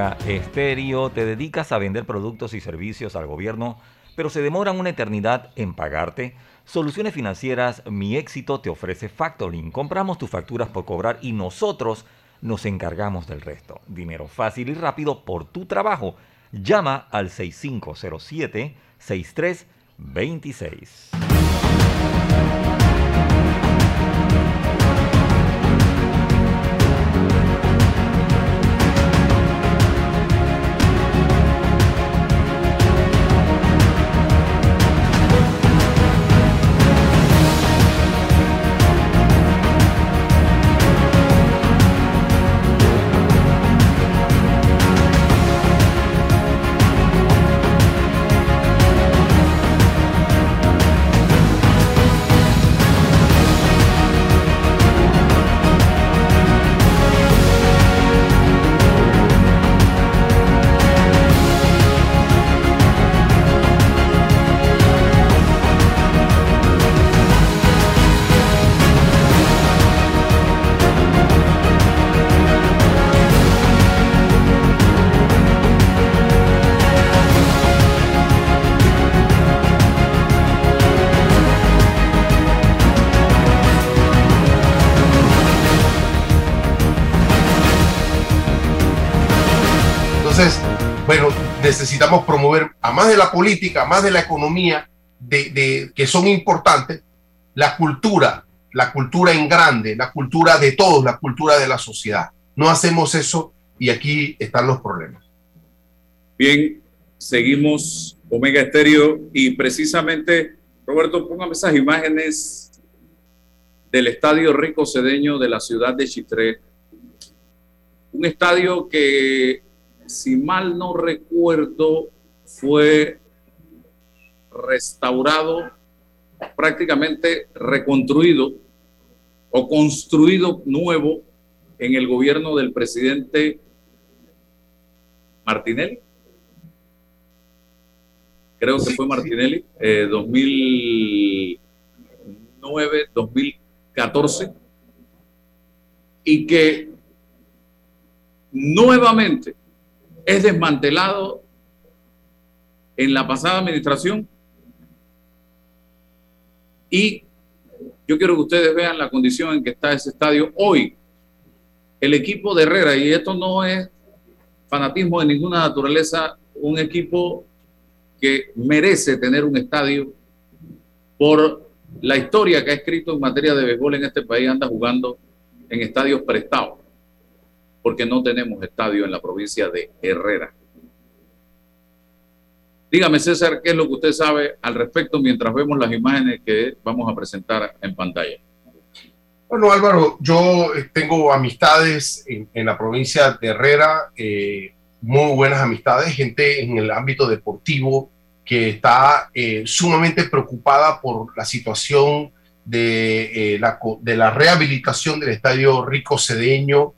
Omega Estéreo, te dedicas a vender productos y servicios al gobierno, pero se demoran una eternidad en pagarte. Soluciones Financieras Mi Éxito te ofrece factoring. Compramos tus facturas por cobrar y nosotros nos encargamos del resto. Dinero fácil y rápido por tu trabajo. Llama al 6507 6326. Bueno, necesitamos promover, a más de la política, a más de la economía, de, que son importantes, la cultura, la cultura en grande, la cultura de todos, la cultura de la sociedad. No hacemos eso y aquí están los problemas. Bien, seguimos Omega Estéreo y precisamente, Roberto, póngame esas imágenes del Estadio Rico Cedeño de la ciudad de Chitré. Un estadio que, si mal no recuerdo, fue restaurado, prácticamente reconstruido o construido nuevo en el gobierno del presidente Martinelli. Creo que fue Martinelli, 2009, 2014, y que nuevamente es desmantelado en la pasada administración y yo quiero que ustedes vean la condición en que está ese estadio hoy. El equipo de Herrera, y esto no es fanatismo de ninguna naturaleza, un equipo que merece tener un estadio por la historia que ha escrito en materia de béisbol en este país, anda jugando en estadios prestados, porque no tenemos estadio en la provincia de Herrera. Dígame, César, ¿qué es lo que usted sabe al respecto mientras vemos las imágenes que vamos a presentar en pantalla? Bueno, Álvaro, yo eh, tengo amistades en, la provincia de Herrera, eh, muy buenas amistades, gente en el ámbito deportivo que está eh, sumamente preocupada por la situación de, la, de la rehabilitación del estadio Rico Cedeño,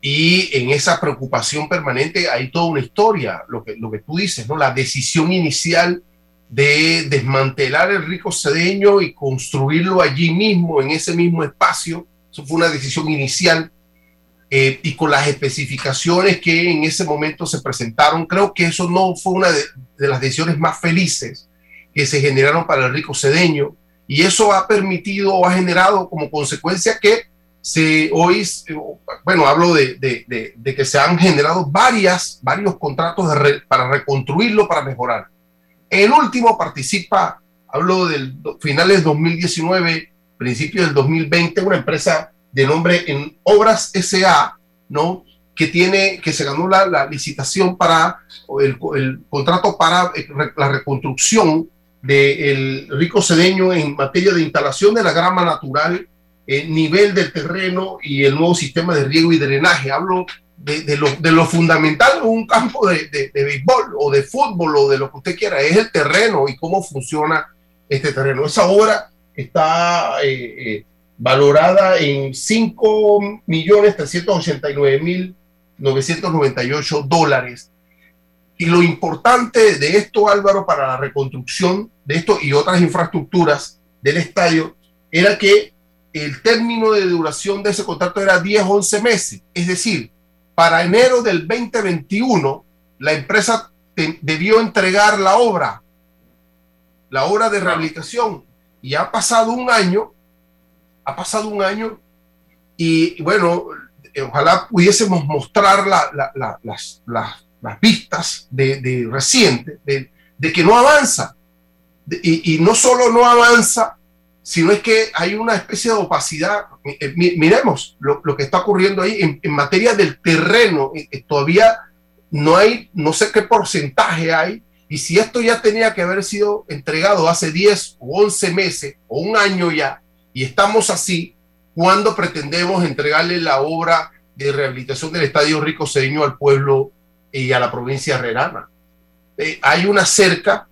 y en esa preocupación permanente hay toda una historia, lo que, lo que tú dices, ¿no? La decisión inicial de desmantelar el rico cedeño y construirlo allí mismo, en ese mismo espacio, eso fue una decisión inicial eh, y con las especificaciones que en ese momento se presentaron, creo que eso no fue una de, las decisiones más felices que se generaron para el rico cedeño y eso ha permitido o ha generado como consecuencia que se, hoy, bueno, hablo de, que se han generado varias, varios contratos para reconstruirlo, para mejorar. El último participa, hablo del finales del 2019, principio del 2020, una empresa de nombre en Obras SA, ¿no? Que tiene, que se ganó la, licitación para, el, el, contrato para eh, la reconstrucción del rico cedeño en materia de instalación de la grama natural el nivel del terreno y el nuevo sistema de riego y drenaje. Hablo de, lo, de lo, fundamental de un campo de, de, béisbol o de fútbol o de lo que usted quiera, es el terreno y cómo funciona este terreno. Esa obra está eh, eh, valorada en 5.389.998 dólares. Y lo importante de esto, Álvaro, para la reconstrucción de esto y otras infraestructuras del estadio, era que el término de duración de ese contrato era 10, 11 meses. Es decir, para enero del 2021, la empresa debió entregar la obra, la obra de rehabilitación. Y ha pasado un año, ha pasado un año, y bueno, ojalá pudiésemos mostrar las, vistas de, reciente, de, que no avanza. y no solo no avanza, sino es que hay una especie de opacidad. Eh, miremos lo, que está ocurriendo ahí en, materia del terreno. Eh, eh, todavía no hay, no sé qué porcentaje hay, y si esto ya tenía que haber sido entregado hace 10 o 11 meses o un año ya, y estamos así, ¿cuándo pretendemos entregarle la obra de rehabilitación del Estadio Rico Cedeño al pueblo y a la provincia herrerana? hay una cerca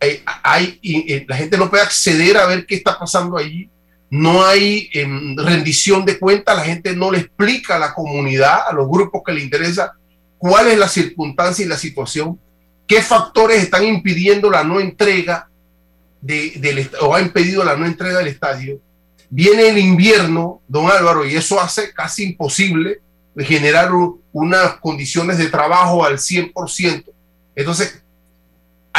eh, hay, eh, la gente no puede acceder a ver qué está pasando allí. No hay em, rendición de cuentas, la gente no le explica a la comunidad, a los grupos que le interesa, cuál es la circunstancia y la situación, qué factores están impidiendo la no entrega de, o ha impedido la no entrega del estadio. Viene el invierno, don Álvaro, y eso hace casi imposible generar unas condiciones de trabajo al 100%. Entonces,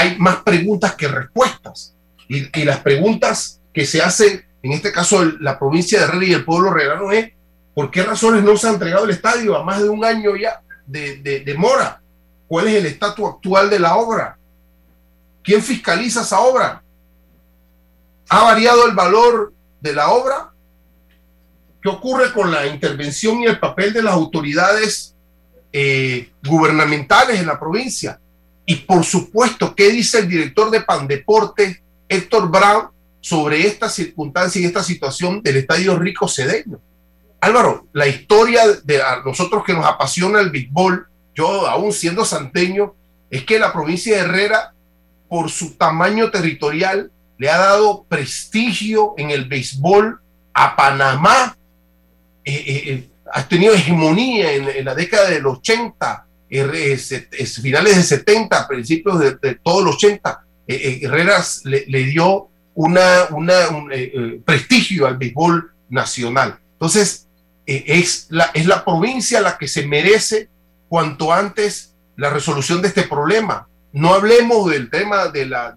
hay más preguntas que respuestas. Y, las preguntas que se hacen, en este caso la provincia de Herrera y el pueblo herrerano, es ¿por qué razones no se ha entregado el estadio a más de un año ya de, de, mora? cuál es el estatus actual de la obra. ¿Quién fiscaliza esa obra? ¿Ha variado el valor de la obra? ¿Qué ocurre con la intervención y el papel de las autoridades eh, gubernamentales en la provincia? Y por supuesto, ¿qué dice el director de Pandeporte, Héctor Brown, sobre esta circunstancia y esta situación del Estadio Rico Cedeño? Álvaro, la historia de nosotros que nos apasiona el béisbol, yo aún siendo santeño, es que la provincia de Herrera, por su tamaño territorial, le ha dado prestigio en el béisbol a Panamá. Eh, eh, eh, ha tenido hegemonía en, la década del 80, finales de 70, principios de, todos los 80. Herrera le, dio una, un, prestigio al béisbol nacional. Entonces, es, la, es la provincia la que se merece cuanto antes la resolución de este problema. No hablemos del tema de la,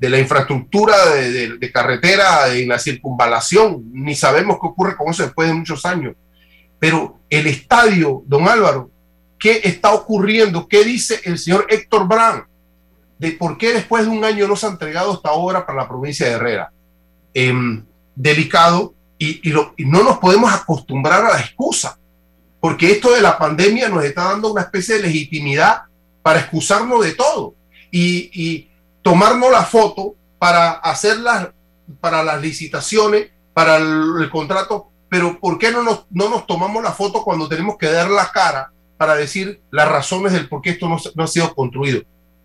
de la infraestructura de, carretera en la circunvalación, ni sabemos qué ocurre con eso después de muchos años. Pero el estadio, don Álvaro, ¿qué está ocurriendo? ¿Qué dice el señor Héctor Brand? De por qué después de un año no se ha entregado esta obra para la provincia de Herrera. Em, delicado y, y no nos podemos acostumbrar a la excusa porque esto de la pandemia nos está dando una especie de legitimidad para excusarnos de todo y, tomarnos la foto para hacer para las licitaciones, para el, contrato, pero ¿por qué no nos, no nos tomamos la foto cuando tenemos que dar la cara para decir las razones del por qué esto no, ha sido construido?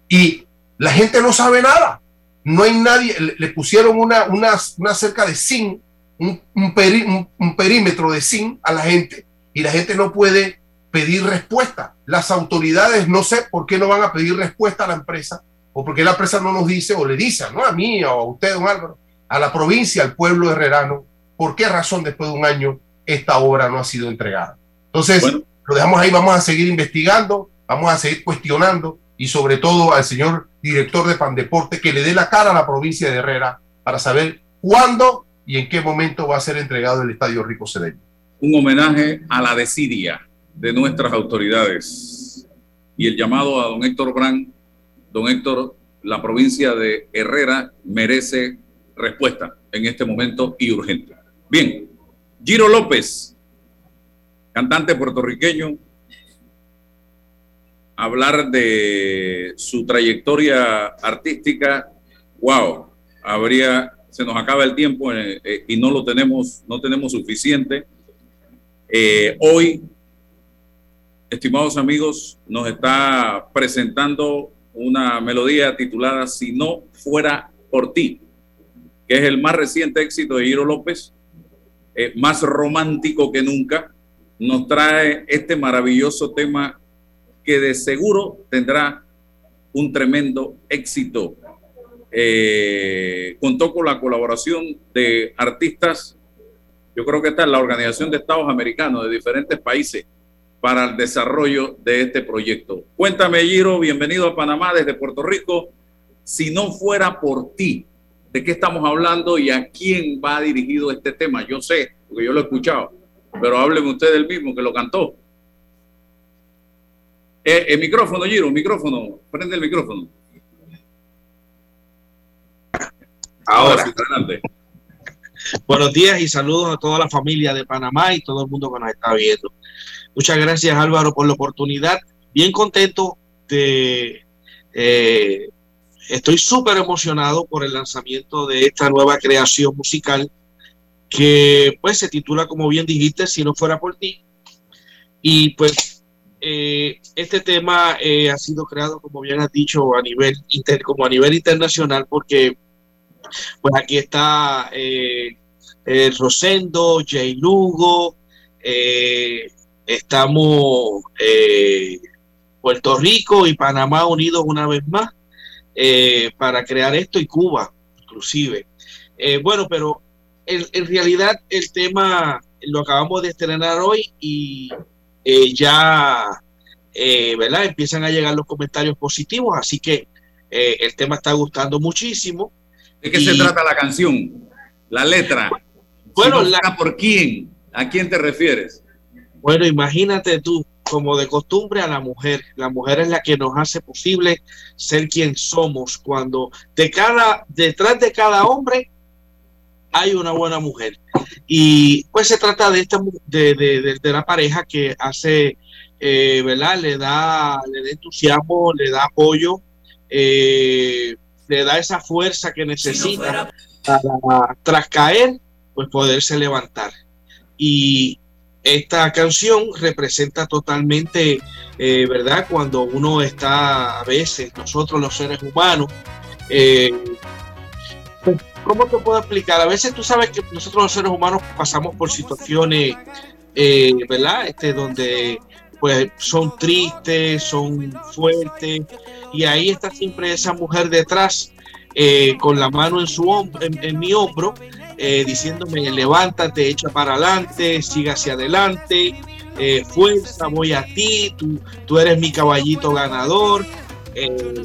Y la gente no sabe nada. No hay nadie, le, pusieron una, una, una cerca de zinc, un, un perímetro de zinc a la gente y la gente no puede pedir respuesta. Las autoridades no sé por qué no van a pedir respuesta a la empresa o porque la empresa no nos dice o le dice, no a mí o a usted, don Álvaro, a la provincia, al pueblo herrerano, por qué razón después de un año esta obra no ha sido entregada. Entonces, lo dejamos ahí, vamos a seguir investigando, vamos a seguir cuestionando y sobre todo al señor director de Pandeporte que le dé la cara a la provincia de Herrera para saber cuándo y en qué momento va a ser entregado el Estadio Rico Cedeño un homenaje a la desidia de nuestras autoridades y el llamado a don Héctor Brand. Don Héctor, la provincia de Herrera merece respuesta en este momento y urgente. Bien, Giro López, cantante puertorriqueño, hablar de su trayectoria artística, wow, habría, se nos acaba el tiempo eh, eh, y no lo tenemos, no tenemos suficiente eh, hoy, estimados amigos, nos está presentando una melodía titulada Si no fuera por ti, que es el más reciente éxito de Hiro López, más romántico que nunca. Nos trae este maravilloso tema que de seguro tendrá un tremendo éxito. Eh, contó con la colaboración de artistas yo creo que está en la Organización de Estados Americanos de diferentes países para el desarrollo de este proyecto. Cuéntame, Giro, bienvenido a Panamá desde Puerto Rico. Si no fuera por ti, ¿de qué estamos hablando y a quién va dirigido este tema? Yo sé, porque yo lo he escuchado, pero hábleme usted del mismo que lo cantó. Eh, el micrófono, Giro, micrófono, prende el micrófono. Ahora, Ahora adelante. Buenos días y saludos a toda la familia de Panamá y todo el mundo que nos está viendo. Muchas gracias Álvaro por la oportunidad. Bien contento de... Eh, estoy súper emocionado por el lanzamiento de esta nueva creación musical que pues se titula como bien dijiste, si no fuera por ti. Y pues eh, este tema eh, ha sido creado, como bien has dicho, a nivel inter, como a nivel internacional, porque pues aquí está eh, Rosendo, Jay Lugo, estamos Puerto Rico y Panamá unidos una vez más para crear esto y Cuba inclusive. bueno, pero en, realidad el tema lo acabamos de estrenar hoy y ya, ¿verdad? Empiezan a llegar los comentarios positivos, así que el tema está gustando muchísimo. ¿De qué se trata la canción? La letra. Bueno, la... ¿por quién? ¿A quién te refieres? Bueno, imagínate tú, como de costumbre, a la mujer. La mujer es la que nos hace posible ser quien somos. Cuando de cada, detrás de cada hombre hay una buena mujer. Y pues se trata de esta de, de, de, la pareja que hace, eh, ¿verdad? Le da, le da entusiasmo, le da apoyo, eh, le da esa fuerza que necesita para, tras caer, pues poderse levantar. Y esta canción representa totalmente, eh, ¿verdad? Cuando uno está, a veces, nosotros los seres humanos, pues, ¿cómo te puedo explicar? A veces tú sabes que nosotros los seres humanos pasamos por situaciones, eh, ¿verdad? Este, donde pues son tristes, son fuertes, y ahí está siempre esa mujer detrás, con la mano en su hombro, en mi hombro, eh, diciéndome levántate, echa para adelante, siga hacia adelante, eh, fuerza, voy a ti, tú, tú eres mi caballito ganador. Eh,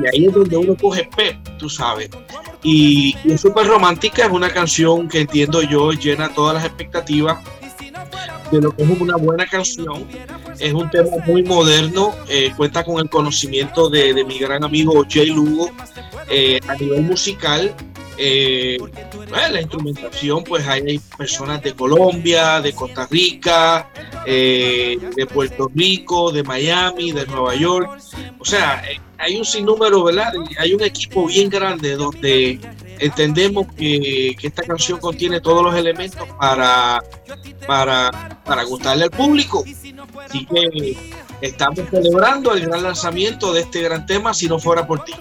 y ahí es donde uno coge pep, tú sabes. Y, es súper romántica, es una canción que entiendo yo llena todas las expectativas de lo que es una buena canción. Es un tema muy moderno, cuenta con el conocimiento de, de mi gran amigo Jay Lugo a nivel musical eh, la instrumentación, pues hay personas de Colombia, de Costa Rica, eh, de Puerto Rico, de Miami, de Nueva York. O sea, eh, hay un sinnúmero, ¿verdad? Hay un equipo bien grande donde entendemos que, esta canción contiene todos los elementos para, para, para gustarle al público. Así que estamos celebrando el gran lanzamiento de este gran tema, si no fuera por ti.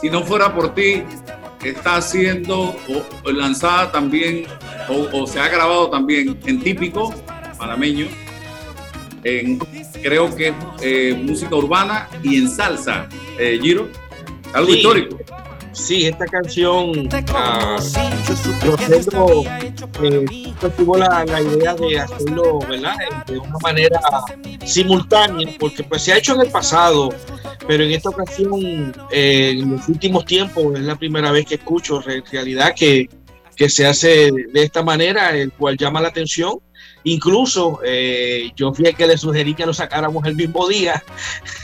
Si no fuera por ti, está siendo lanzada también o, se ha grabado también en típico panameño, en, creo que eh, música urbana y en salsa, eh, Giro, algo histórico. Sí, esta canción, ah, yo tengo, eh, tuvo la, la, idea de hacerlo, ¿verdad? De una manera simultánea, porque pues se ha hecho en el pasado, pero en esta ocasión, eh, en los últimos tiempos, es la primera vez que escucho en realidad que, que se hace de esta manera, el cual llama la atención. Incluso eh, yo fui el que le sugerí que lo sacáramos el mismo día.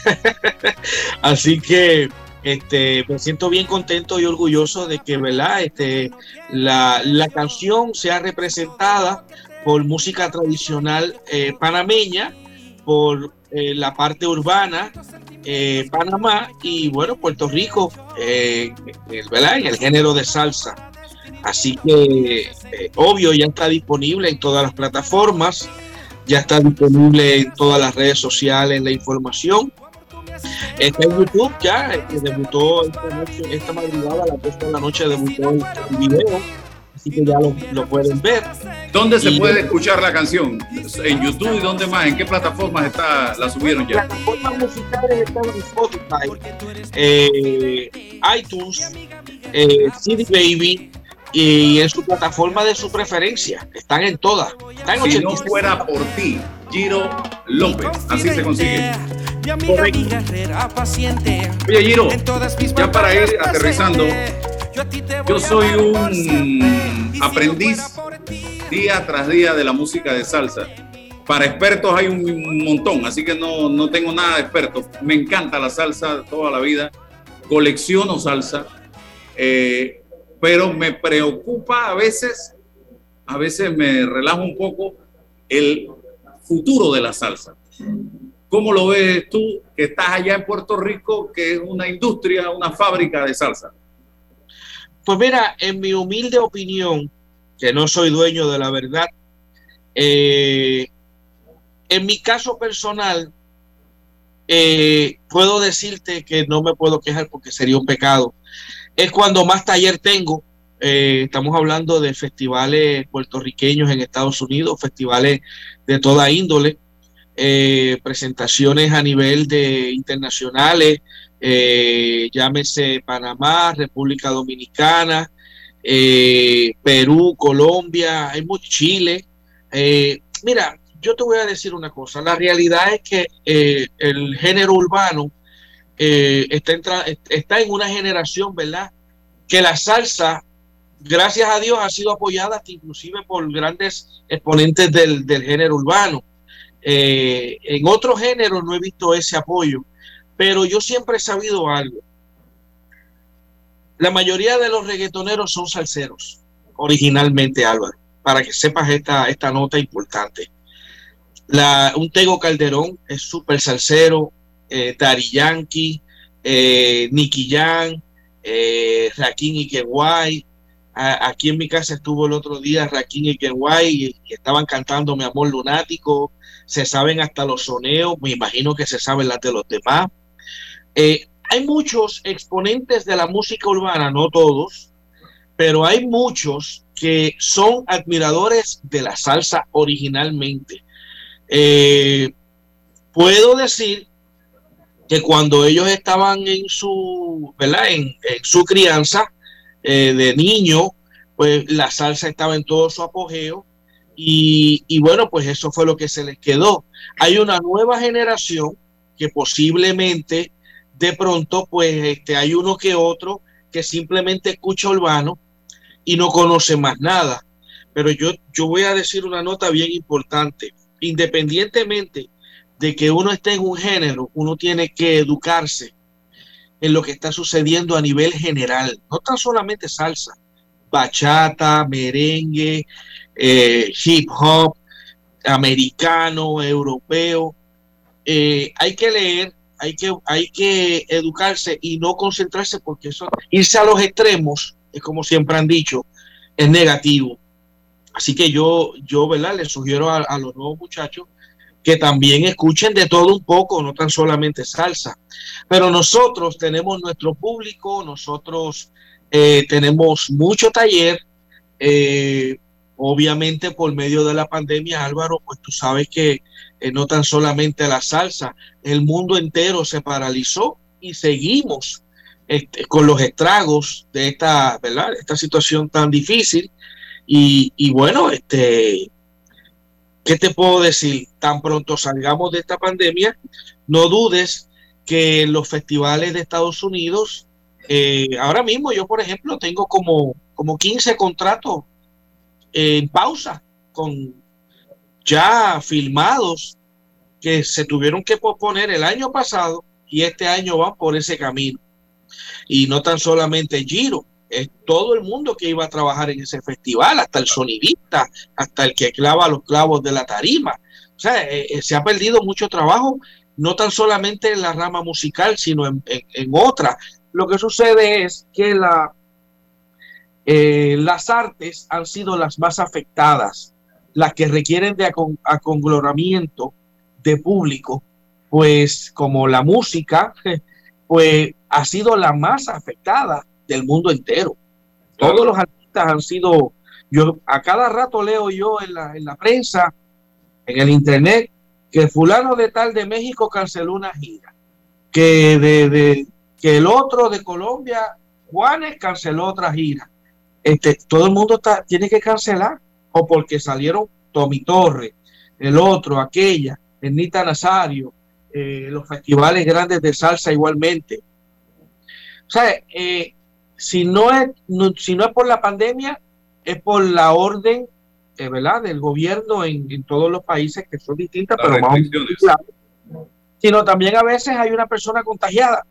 Así que este, me siento bien contento y orgulloso de que ¿verdad? Este, la, canción sea representada por música tradicional eh, panameña, por eh, la parte urbana, eh, Panamá y bueno, Puerto Rico. En el género de salsa. Así que, obvio, ya está disponible en todas las plataformas, ya está disponible en todas las redes sociales la información. Está en YouTube ya, que debutó esta, noche, esta madrugada a las 2 de la noche, debutó el, video, así que ya lo, lo pueden ver. ¿Dónde se puede escuchar la canción? ¿En YouTube y dónde más? ¿En qué plataformas está, la subieron ya? Plataformas musicales están en Spotify, eh, iTunes, eh, CD Baby, y en su plataforma de su preferencia. Están en todas. Están si no fuera por ti, Giro López. Así se consigue. Oye, Giro, ya para ir aterrizando, yo soy un aprendiz día tras día de la música de salsa. Para expertos hay un montón, así que no, no tengo nada de experto. Me encanta la salsa toda la vida, colecciono salsa, eh, pero me preocupa a veces, a veces me relajo un poco el futuro de la salsa. ¿Cómo lo ves tú que estás allá en Puerto Rico, que es una industria, una fábrica de salsa? Pues mira, en mi humilde opinión, que no soy dueño de la verdad, eh, en mi caso personal, eh, puedo decirte que no me puedo quejar porque sería un pecado. Es cuando más taller tengo. Eh, estamos hablando de festivales puertorriqueños en Estados Unidos, festivales de toda índole. Eh, presentaciones a nivel de internacionales, eh, llámese Panamá, República Dominicana, Perú, Colombia, hay mucho Chile. mira, yo te voy a decir una cosa, la realidad es que el género urbano está en una generación, ¿verdad? Que la salsa gracias a Dios ha sido apoyada inclusive por grandes exponentes del, del género urbano. Eh, en otros géneros no he visto ese apoyo, pero yo siempre he sabido algo. La mayoría de los reggaetoneros son salseros, originalmente Álvaro, para que sepas esta, esta nota importante. Un Tego Calderón es súper salsero, eh, Dari Yankee, eh, Nicky Jan, eh, Raquín Ikeguay. Aquí en mi casa estuvo el otro día Raquín y, y estaban cantando Mi Amor Lunático. Se saben hasta los soneos, me imagino que se saben las de los demás. Eh, hay muchos exponentes de la música urbana, no todos, pero hay muchos que son admiradores de la salsa originalmente. Eh, puedo decir que cuando ellos estaban en su, ¿verdad? En su crianza eh, de niño, pues la salsa estaba en todo su apogeo y, y, bueno, pues eso fue lo que se les quedó. Hay una nueva generación que posiblemente de pronto, pues este, hay uno que otro que simplemente escucha urbano y no conoce más nada. Pero yo, yo voy a decir una nota bien importante. Independientemente de que uno esté en un género, uno tiene que educarse en lo que está sucediendo a nivel general, no tan solamente salsa, bachata, merengue, eh, hip hop, americano, europeo. Eh, hay que leer, hay que, hay que educarse y no concentrarse porque eso, irse a los extremos, es como siempre han dicho, es negativo. Así que yo, yo, ¿verdad? Les sugiero a, a los nuevos muchachos que también escuchen de todo un poco, no tan solamente salsa. Pero nosotros tenemos nuestro público, nosotros eh, tenemos mucho taller, eh, obviamente por medio de la pandemia, Álvaro, pues tú sabes que eh, no tan solamente la salsa, el mundo entero se paralizó y seguimos este, con los estragos de esta, ¿verdad? Esta situación tan difícil. Y, y bueno, este, ¿qué te puedo decir? Tan pronto salgamos de esta pandemia, no dudes que los festivales de Estados Unidos, eh, ahora mismo yo, por ejemplo, tengo como, como 15 contratos en pausa con ya filmados que se tuvieron que posponer el año pasado y este año van por ese camino. Y no tan solamente Giro, es todo el mundo que iba a trabajar en ese festival, hasta el sonidista, hasta el que clava los clavos de la tarima. O sea, eh, eh, se ha perdido mucho trabajo, no tan solamente en la rama musical, sino en, en, otra. Lo que sucede es que la, eh, las artes han sido las más afectadas, las que requieren de aconglomeramiento de público, pues como la música, pues ha sido la más afectada del mundo entero. Todos los artistas han sido, yo a cada rato leo yo en la, en la prensa, en el internet, que fulano de tal de México canceló una gira, que, de, de, que el otro de Colombia, Juanes, canceló otra gira. Este, todo el mundo está, tiene que cancelar, o porque salieron Tommy Torres, el otro, aquella, Ernita Nazario, eh, los festivales grandes de salsa igualmente. O sea, eh, si no es no, si no es por la pandemia, es por la orden, eh, ¿verdad?, del gobierno en, en, todos los países que son distintas, Las pero más sino también a veces hay una persona contagiada.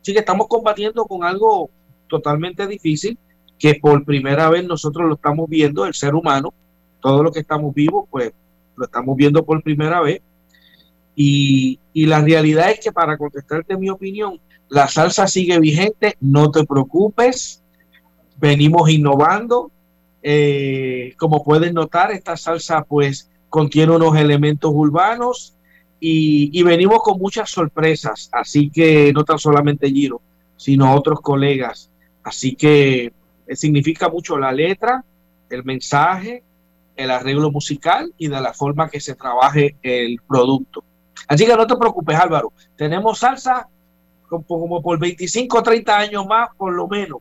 Así que estamos combatiendo con algo totalmente difícil, que por primera vez nosotros lo estamos viendo, el ser humano, todo lo que estamos vivos, pues lo estamos viendo por primera vez. Y, y la realidad es que para contestarte mi opinión, la salsa sigue vigente, no te preocupes, venimos innovando. Eh, como pueden notar, esta salsa pues contiene unos elementos urbanos y, venimos con muchas sorpresas, así que no tan solamente Giro, sino otros colegas. Así que eh, significa mucho la letra, el mensaje, el arreglo musical y de la forma que se trabaje el producto. Así que no te preocupes, Álvaro. Tenemos salsa como por 25 o 30 años más, por lo menos.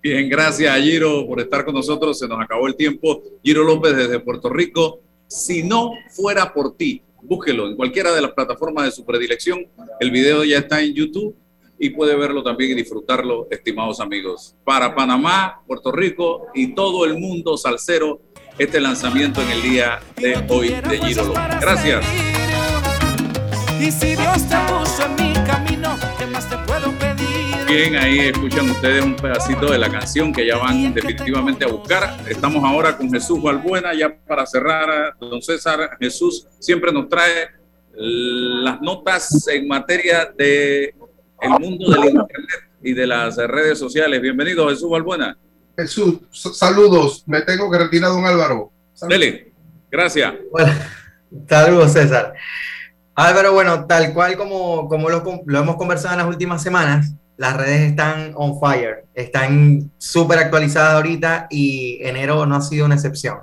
Bien, gracias a Giro por estar con nosotros. Se nos acabó el tiempo. Giro López desde Puerto Rico. Si no fuera por ti, búsquelo en cualquiera de las plataformas de su predilección. El video ya está en YouTube y puede verlo también y disfrutarlo, estimados amigos. Para Panamá, Puerto Rico y todo el mundo salsero, este lanzamiento en el día de hoy de Giro Gracias. Y si Dios te puso en mi Bien, ahí escuchan ustedes un pedacito de la canción que ya van definitivamente a buscar. Estamos ahora con Jesús Valbuena, ya para cerrar, don César, Jesús siempre nos trae las notas en materia de el mundo del internet y de las redes sociales. Bienvenido, Jesús Valbuena. Jesús, saludos. Me tengo que retirar, don Álvaro. Dele, gracias. saludos, César. Álvaro, bueno, tal cual como, como lo, hemos conversado en las últimas semanas, las redes están on fire, están súper actualizadas ahorita y enero no ha sido una excepción.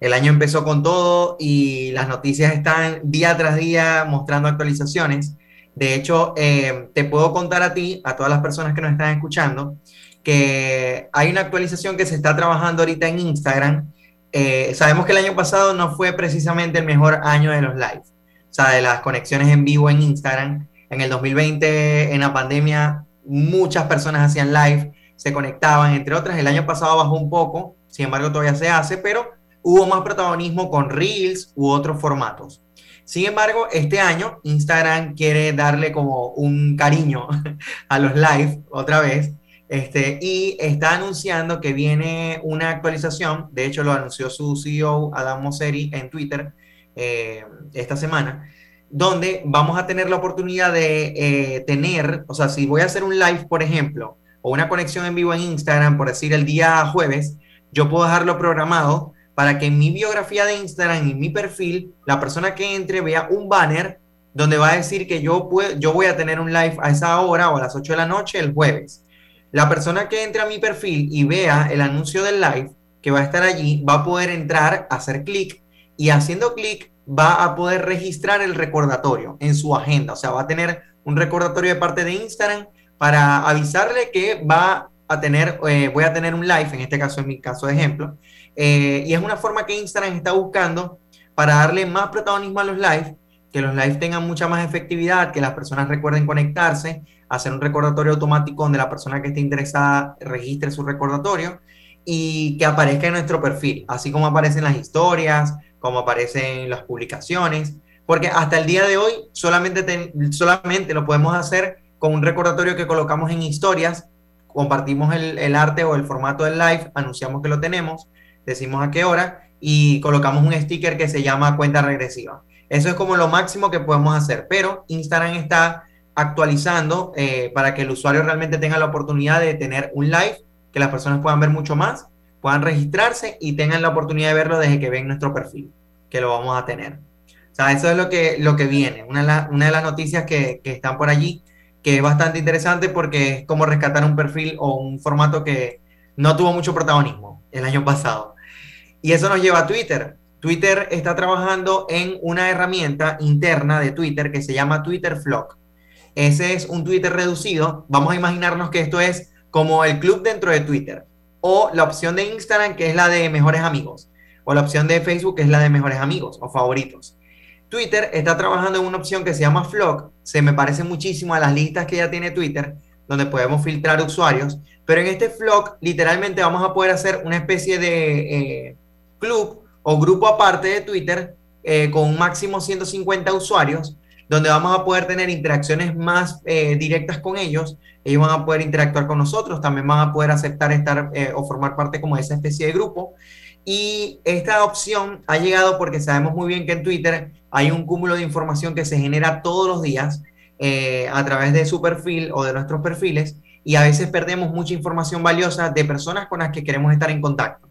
El año empezó con todo y las noticias están día tras día mostrando actualizaciones. De hecho, eh, te puedo contar a ti, a todas las personas que nos están escuchando, que hay una actualización que se está trabajando ahorita en Instagram. Eh, sabemos que el año pasado no fue precisamente el mejor año de los lives sea, de las conexiones en vivo en Instagram. En el 2020, en la pandemia, muchas personas hacían live, se conectaban, entre otras. El año pasado bajó un poco, sin embargo todavía se hace, pero hubo más protagonismo con Reels u otros formatos. Sin embargo, este año Instagram quiere darle como un cariño a los live otra vez. Este, y está anunciando que viene una actualización, de hecho lo anunció su CEO Adam Mosseri en Twitter, eh, esta semana, donde vamos a tener la oportunidad de eh, tener, o sea, si voy a hacer un live, por ejemplo, o una conexión en vivo en Instagram, por decir el día jueves, yo puedo dejarlo programado para que en mi biografía de Instagram, en mi perfil, la persona que entre vea un banner donde va a decir que yo, puedo, yo voy a tener un live a esa hora o a las 8 de la noche el jueves. La persona que entre a mi perfil y vea el anuncio del live que va a estar allí, va a poder entrar, hacer clic y haciendo clic va a poder registrar el recordatorio en su agenda. O sea, va a tener un recordatorio de parte de Instagram para avisarle que va a tener, eh, voy a tener un live, en este caso, en mi caso de ejemplo. Eh, y es una forma que Instagram está buscando para darle más protagonismo a los live, que los live tengan mucha más efectividad, que las personas recuerden conectarse, hacer un recordatorio automático donde la persona que esté interesada registre su recordatorio y que aparezca en nuestro perfil, así como aparecen las historias, como aparece en las publicaciones, porque hasta el día de hoy solamente, solamente lo podemos hacer con un recordatorio que colocamos en historias, compartimos el, arte o el formato del live, anunciamos que lo tenemos, decimos a qué hora y colocamos un sticker que se llama cuenta regresiva. Eso es como lo máximo que podemos hacer, pero Instagram está actualizando eh, para que el usuario realmente tenga la oportunidad de tener un live, que las personas puedan ver mucho más puedan registrarse y tengan la oportunidad de verlo desde que ven nuestro perfil, que lo vamos a tener. O sea, eso es lo que, lo que viene. Una de, las noticias que, que, están por allí, que es bastante interesante porque es como rescatar un perfil o un formato que no tuvo mucho protagonismo el año pasado. Y eso nos lleva a Twitter. Twitter está trabajando en una herramienta interna de Twitter que se llama Twitter Flock. Ese es un Twitter reducido. Vamos a imaginarnos que esto es como el club dentro de Twitter o la opción de Instagram, que es la de mejores amigos, o la opción de Facebook, que es la de mejores amigos o favoritos. Twitter está trabajando en una opción que se llama Flock, se me parece muchísimo a las listas que ya tiene Twitter, donde podemos filtrar usuarios, pero en este Flock literalmente vamos a poder hacer una especie de eh, club o grupo aparte de Twitter eh, con un máximo 150 usuarios, donde vamos a poder tener interacciones más eh, directas con ellos, ellos van a poder interactuar con nosotros, también van a poder aceptar estar eh, o formar parte como de esa especie de grupo. Y esta opción ha llegado porque sabemos muy bien que en Twitter hay un cúmulo de información que se genera todos los días eh, a través de su perfil o de nuestros perfiles y a veces perdemos mucha información valiosa de personas con las que queremos estar en contacto.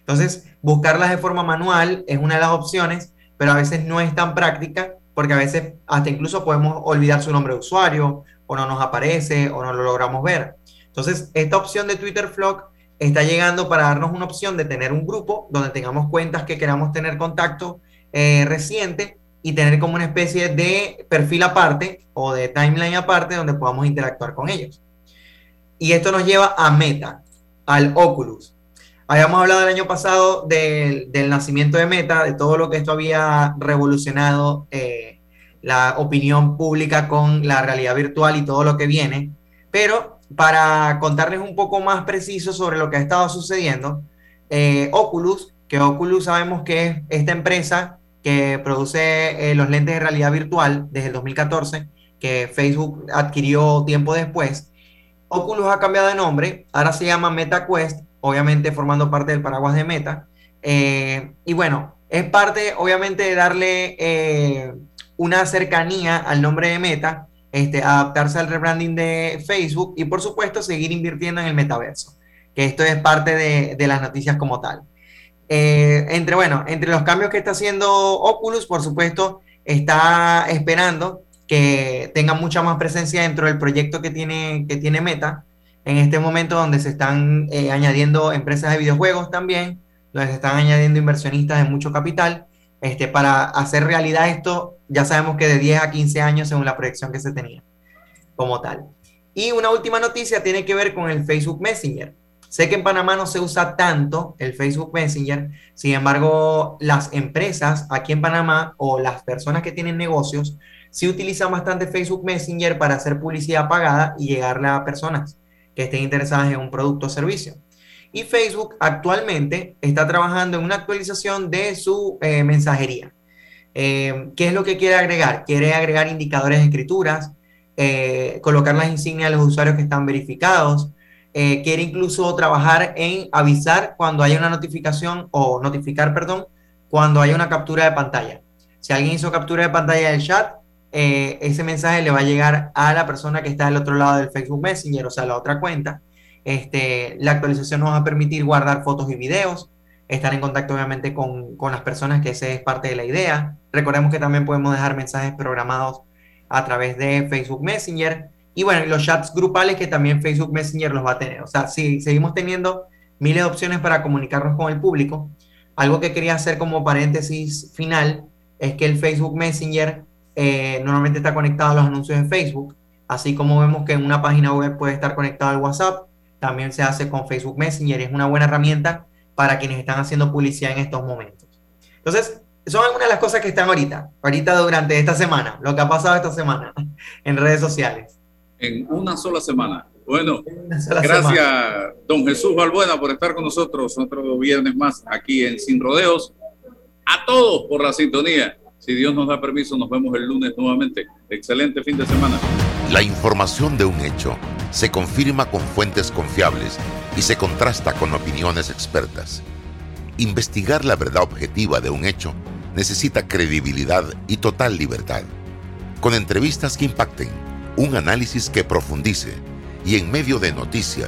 Entonces, buscarlas de forma manual es una de las opciones, pero a veces no es tan práctica porque a veces hasta incluso podemos olvidar su nombre de usuario o no nos aparece o no lo logramos ver. Entonces, esta opción de Twitter Flock está llegando para darnos una opción de tener un grupo donde tengamos cuentas que queramos tener contacto eh, reciente y tener como una especie de perfil aparte o de timeline aparte donde podamos interactuar con ellos. Y esto nos lleva a Meta, al Oculus. Habíamos hablado el año pasado del, nacimiento de Meta, de todo lo que esto había revolucionado eh, la opinión pública con la realidad virtual y todo lo que viene. Pero para contarles un poco más preciso sobre lo que ha estado sucediendo, eh, Oculus, que Oculus sabemos que es esta empresa que produce eh, los lentes de realidad virtual desde el 2014, que Facebook adquirió tiempo después. Oculus ha cambiado de nombre, ahora se llama MetaQuest, obviamente formando parte del paraguas de Meta. Eh, y bueno, es parte obviamente de darle una cercanía al nombre de Meta, este, adaptarse al rebranding de Facebook y por supuesto seguir invirtiendo en el metaverso, que esto es parte de, las noticias como tal. Eh, entre, bueno, entre los cambios que está haciendo Oculus, por supuesto, está esperando que tenga mucha más presencia dentro del proyecto que tiene, que tiene Meta, en este momento donde se están eh, añadiendo empresas de videojuegos también, donde se están añadiendo inversionistas de mucho capital, este, para hacer realidad esto, ya sabemos que de 10 a 15 años según la proyección que se tenía como tal. Y una última noticia tiene que ver con el Facebook Messenger. Sé que en Panamá no se usa tanto el Facebook Messenger, sin embargo, las empresas aquí en Panamá o las personas que tienen negocios sí utilizan bastante Facebook Messenger para hacer publicidad pagada y llegarle a personas que estén interesadas en un producto o servicio. Y Facebook actualmente está trabajando en una actualización de su eh, mensajería. Eh, ¿Qué es lo que quiere agregar? Quiere agregar indicadores de escrituras, eh, colocar las insignias de los usuarios que están verificados, quiere incluso trabajar en avisar cuando haya una notificación o notificar, perdón, cuando haya una captura de pantalla. Si alguien hizo captura de pantalla del chat, ese mensaje le va a llegar a la persona que está del otro lado del Facebook Messenger, o sea, la otra cuenta. Este, la actualización nos va a permitir guardar fotos y videos, estar en contacto obviamente con, con las personas, que esa es parte de la idea. Recordemos que también podemos dejar mensajes programados a través de Facebook Messenger. Y bueno, los chats grupales que también Facebook Messenger los va a tener. O sea, si seguimos teniendo miles de opciones para comunicarnos con el público. Algo que quería hacer como paréntesis final es que el Facebook Messenger eh, normalmente está conectado a los anuncios de Facebook, así como vemos que en una página web puede estar conectado al WhatsApp también se hace con Facebook Messenger es una buena herramienta para quienes están haciendo publicidad en estos momentos. Entonces, son algunas de las cosas que están ahorita, ahorita durante esta semana, lo que ha pasado esta semana en redes sociales. En una sola semana. Bueno, gracias, don Jesús Valbuena, por estar con nosotros otro viernes más aquí en Sin Rodeos. A todos por la sintonía. Si Dios nos da permiso, nos vemos el lunes nuevamente. Excelente fin de semana. La información de un hecho se confirma con fuentes confiables y se contrasta con opiniones expertas. Investigar la verdad objetiva de un hecho necesita credibilidad y total libertad. Con entrevistas que impacten, un análisis que profundice y en medio de noticias,